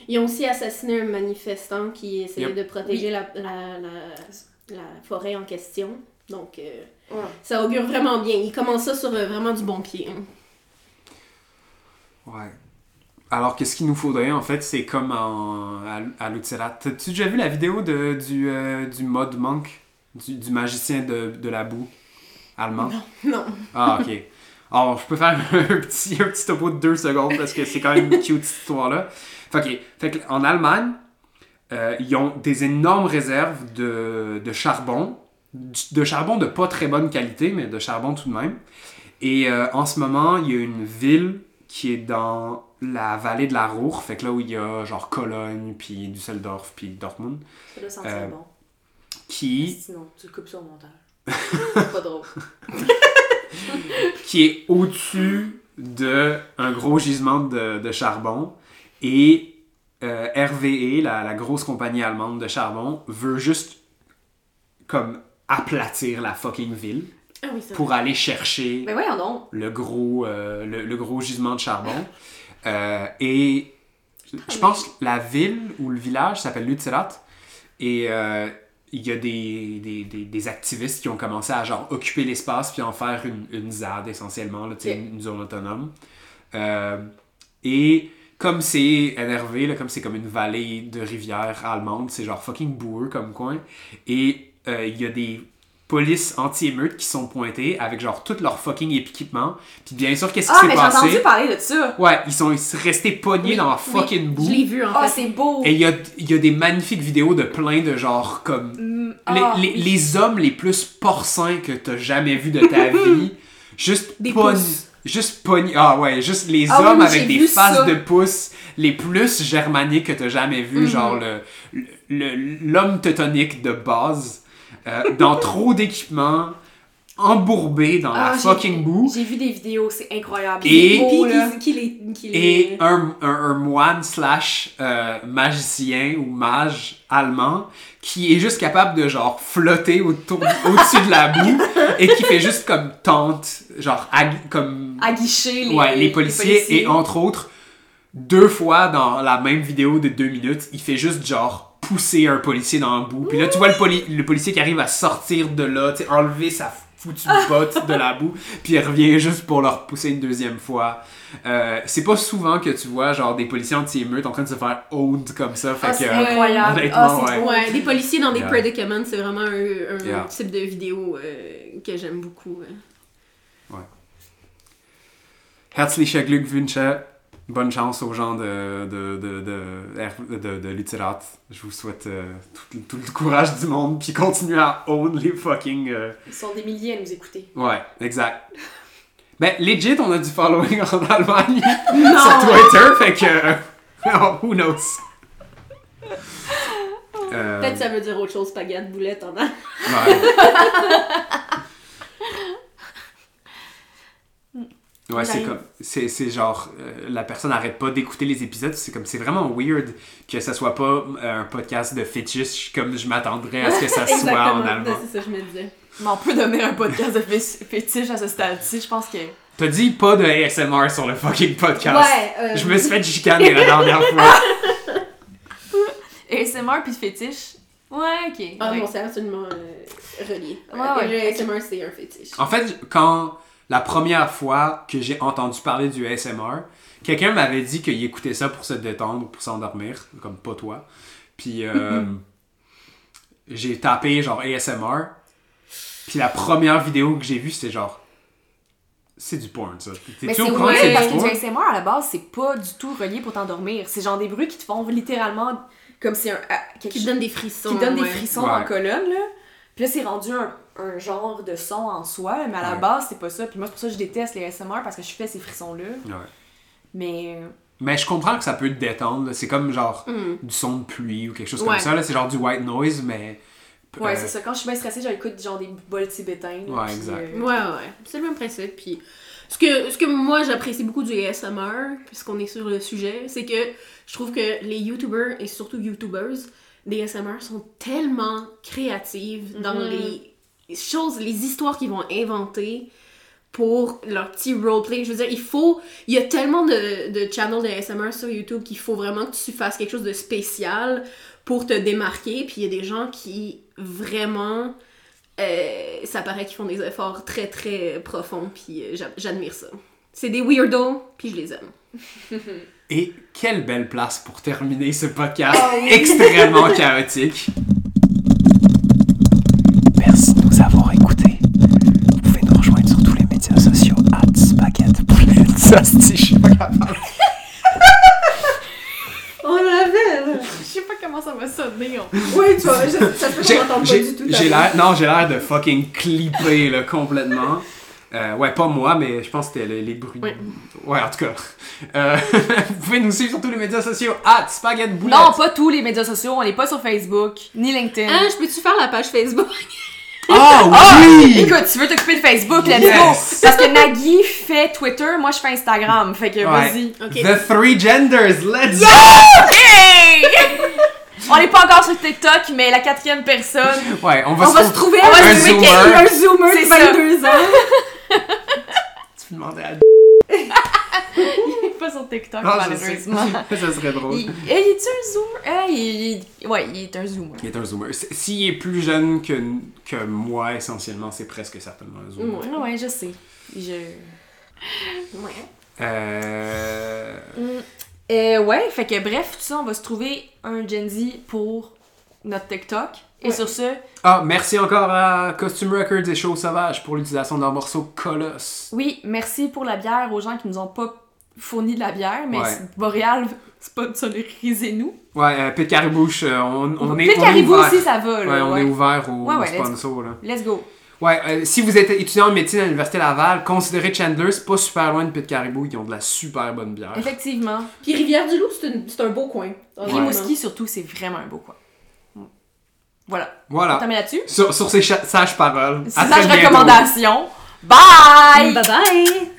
Ils ont aussi assassiné un manifestant qui essayait Yep. de protéger la, la, la, la forêt en question. Donc, euh, Ouais. ça augure vraiment bien. Ils commencent ça sur euh, vraiment du bon pied. hein. Ouais. Alors qu'est-ce qu'il nous faudrait en fait, c'est comme en, à, à. T'as-tu déjà vu la vidéo de, du, euh, du mode monk, du, du magicien de, de la boue allemand? Non. Ah, ok. Alors, je peux faire un petit, un petit topo de deux secondes parce que c'est quand même une cute cette histoire-là. Fait. Fait en Allemagne, euh, ils ont des énormes réserves de, de charbon. De charbon de pas très bonne qualité, mais de charbon tout de même. Et euh, en ce moment, il y a une ville qui est dans la vallée de la Ruhr. Fait que là où il y a genre Cologne, puis Düsseldorf, puis Dortmund. Ça doit sentir Euh, bon. Qui Sinon, tu le coupes ça au montage. pas drôle. qui est au-dessus de un gros gisement de, de charbon et euh, RVE, la, la grosse compagnie allemande de charbon, veut juste comme aplatir la fucking ville Ah oui, pour aller chercher Mais voyons donc. le gros, euh, le, le gros gisement de charbon. Euh, et je pense que la ville ou le village s'appelle Lutzerat. Et euh, il y a des, des, des, des activistes qui ont commencé à genre occuper l'espace puis en faire une, une ZAD essentiellement, là, une zone autonome. Et comme c'est énervé, là, comme c'est comme une vallée de rivière allemande, c'est genre fucking boueux comme coin. Et euh, il y a des polices anti-émeutes qui sont pointées avec genre tout leur fucking équipement. Puis bien sûr, qu'est-ce qui Ah, s'est mais j'ai passé? entendu parler de ça. Ouais, ils sont restés pognés Oui, dans la oui, fucking boue. Je l'ai vu, en Ah, fait. c'est beau. Et il y a, il y a des magnifiques vidéos de plein de genre comme Mm, les, ah, les, oui. les hommes les plus porcins que t'as jamais vu de ta vie. Juste Des pogn- pouces. Juste pogn- Ah ouais, juste les Ah hommes oui, avec des faces ça. de pouces les plus germaniques que t'as jamais vu. Mhm. Genre le le- l'homme teutonique de base. euh, dans trop d'équipements. Embourbé dans Ah, la j'ai- fucking boue. J'ai vu des vidéos, c'est incroyable. Et- beau, qui, qui les... Qui les... Et un, un, un moine slash euh, magicien ou mage allemand qui est juste capable de genre flotter autour, au-dessus de la boue et qui fait juste comme tente, genre ag- comme Aguicher les, ouais, les, policiers, et entre autres deux fois dans la même vidéo de deux minutes, il fait juste genre pousser un policier dans la boue. Puis là tu vois le, poli- le policier qui arrive à sortir de là, tu sais, enlever sa foutue botte de la boue, puis il revient juste pour leur pousser une deuxième fois. Euh, c'est pas souvent que tu vois genre des policiers anti-émeutes en train de se faire owned comme ça. Fait Ah, que, c'est euh, incroyable. Ah, ouais. Ouais, des policiers dans des Yeah. predicaments, c'est vraiment un, un Yeah. type de vidéo euh, que j'aime beaucoup. euh. Herzliche Glückwünsche. Bonne chance aux gens de, de, de, de, de. Je vous souhaite euh, tout, tout le courage du monde, puis continuez à own les fucking. euh, Ils sont des milliers à nous écouter. Ouais, exact. Ben, legit, on a du following en Allemagne sur Twitter, fait que. oh, who knows? Euh, Peut-être ça veut dire autre chose, spaghetti, boulette en Ouais. Ouais, c'est comme. C'est, c'est genre. euh, la personne n'arrête pas d'écouter les épisodes. C'est comme. C'est vraiment weird que ça soit pas euh, un podcast de fétiche comme je m'attendrais à ce que ça soit en allemand. c'est ça que je me disais. Mais on peut devenir un podcast de fé- fétiche à ce stade-ci, je pense que. T'as dit pas de ASMR sur le fucking podcast. Ouais, euh, Je me suis fait chicaner la dernière fois. ASMR puis fétiche? Ouais, ok. Ah Ouais. non, c'est absolument euh, relié. Ouais, ouais. Le ASMR, c'est un fétiche. En fait, quand la première fois que j'ai entendu parler du ASMR, quelqu'un m'avait dit qu'il écoutait ça pour se détendre, pour s'endormir, comme pas toi. Puis euh, j'ai tapé genre ASMR. Puis la première vidéo que j'ai vue, c'était genre c'est du porn, ça. Mais T'es-tu c'est au courant que ouais, c'est du parce que du ASMR à la base, c'est pas du tout relié pour t'endormir. C'est genre des bruits qui te font littéralement comme si un. ah, quelque Qui chose- donne des frissons. qui donne des ouais. frissons Ouais. en colonne, là. Puis là, c'est rendu un, un genre de son en soi, mais à la Ouais. base, c'est pas ça. Puis moi, c'est pour ça que je déteste les ASMR parce que je fais ces frissons-là. Ouais. Mais. Mais je comprends que ça peut te détendre. C'est comme genre Mm. du son de pluie ou quelque chose Ouais. comme ça. là. C'est genre du white noise, mais. Ouais, euh, c'est ça. Quand je suis bien stressée, j'écoute genre des bols tibétains. Ouais, puis, exact. euh, Ouais, ouais, c'est le même principe. Puis ce que, ce que moi j'apprécie beaucoup du ASMR, puisqu'on est sur le sujet, c'est que je trouve que les YouTubers et surtout YouTubers des ASMR sont tellement créatives dans Mhm. les choses, les histoires qu'ils vont inventer pour leur petit roleplay. Je veux dire, il faut. Il y a tellement de, de channels de ASMR sur YouTube qu'il faut vraiment que tu fasses quelque chose de spécial pour te démarquer. Puis il y a des gens qui vraiment. euh, ça paraît qu'ils font des efforts très très profonds, puis euh, j'a- j'admire ça. C'est des weirdos, puis je les aime. Et quelle belle place pour terminer ce podcast extrêmement chaotique. Merci de nous avoir écoutés. Vous pouvez nous rejoindre sur tous les médias sociaux at Spaghetti Poulet. Ça, je suis pas capable. On l'avait, là! Je sais pas comment ça va sonner. on- Oui, tu vois, ça, ça peut J'ai- qu'on m'entende pas du tout. j'ai l'air, non, j'ai l'air de fucking clipper là, complètement. Euh, ouais, pas moi, mais je pense que c'était les, les bruits. Ouais. Ouais, en tout cas. Euh, vous pouvez nous suivre sur tous les médias sociaux at Spaghetti Boulette. Non, pas tous les médias sociaux. On n'est pas sur Facebook, ni LinkedIn. Ah, je peux-tu faire la page Facebook? Ah Ah! oui! Écoute, tu veux t'occuper de Facebook, let's Yes! go! Parce que Nagui fait Twitter, moi je fais Instagram. Fait que Ouais. vas-y. The Three Genders, let's go! Hey! On n'est pas encore sur TikTok, mais la quatrième personne. Ouais, on va, On va se trouver on va un, se trouver zoomer, un zoomer C'est de ça. 22 ans. Tu peux demander à... Est pas sur TikTok, Ah, malheureusement. Ça serait drôle. Il, eh, il est-tu un zoomer? Ah, il, il- ouais, il est un zoomer. Il est un zoomer. S'il est plus jeune que, que moi, essentiellement, c'est presque certainement un zoomer. Ouais. Ah ouais, je sais. Je... Ouais. Euh... Euh, ouais, fait que bref, tout ça, on va se trouver un Gen Z pour notre TikTok. Et Ouais. sur ce, Ah, merci encore à Costume Records et Show Sauvage pour l'utilisation d'un morceau Colosse. oui, merci pour la bière aux gens qui nous ont pas fourni de la bière, mais Ouais. c'est- Boréal, c'est pas sonorisez-nous. Ouais, euh, Pit Caribouche, euh, on, on est, on est ouvert. aussi, ça va, Ouais, là. on ouais. est ouvert aux, Ouais, aux ouais, let's- sponsors. Là. Let's go. Ouais, euh, si vous êtes étudiant en médecine à l'Université Laval, considérez Chandler, c'est pas super loin de Pit Caribou, ils ont de la super bonne bière. Effectivement. Puis Rivière-du-Loup, c'est un beau coin. Rimouski, surtout, c'est vraiment un beau coin. Voilà. On Voilà. termine là-dessus? Sur, sur ces sages paroles. à Sage très bientôt. recommandation. Bye! Bye bye!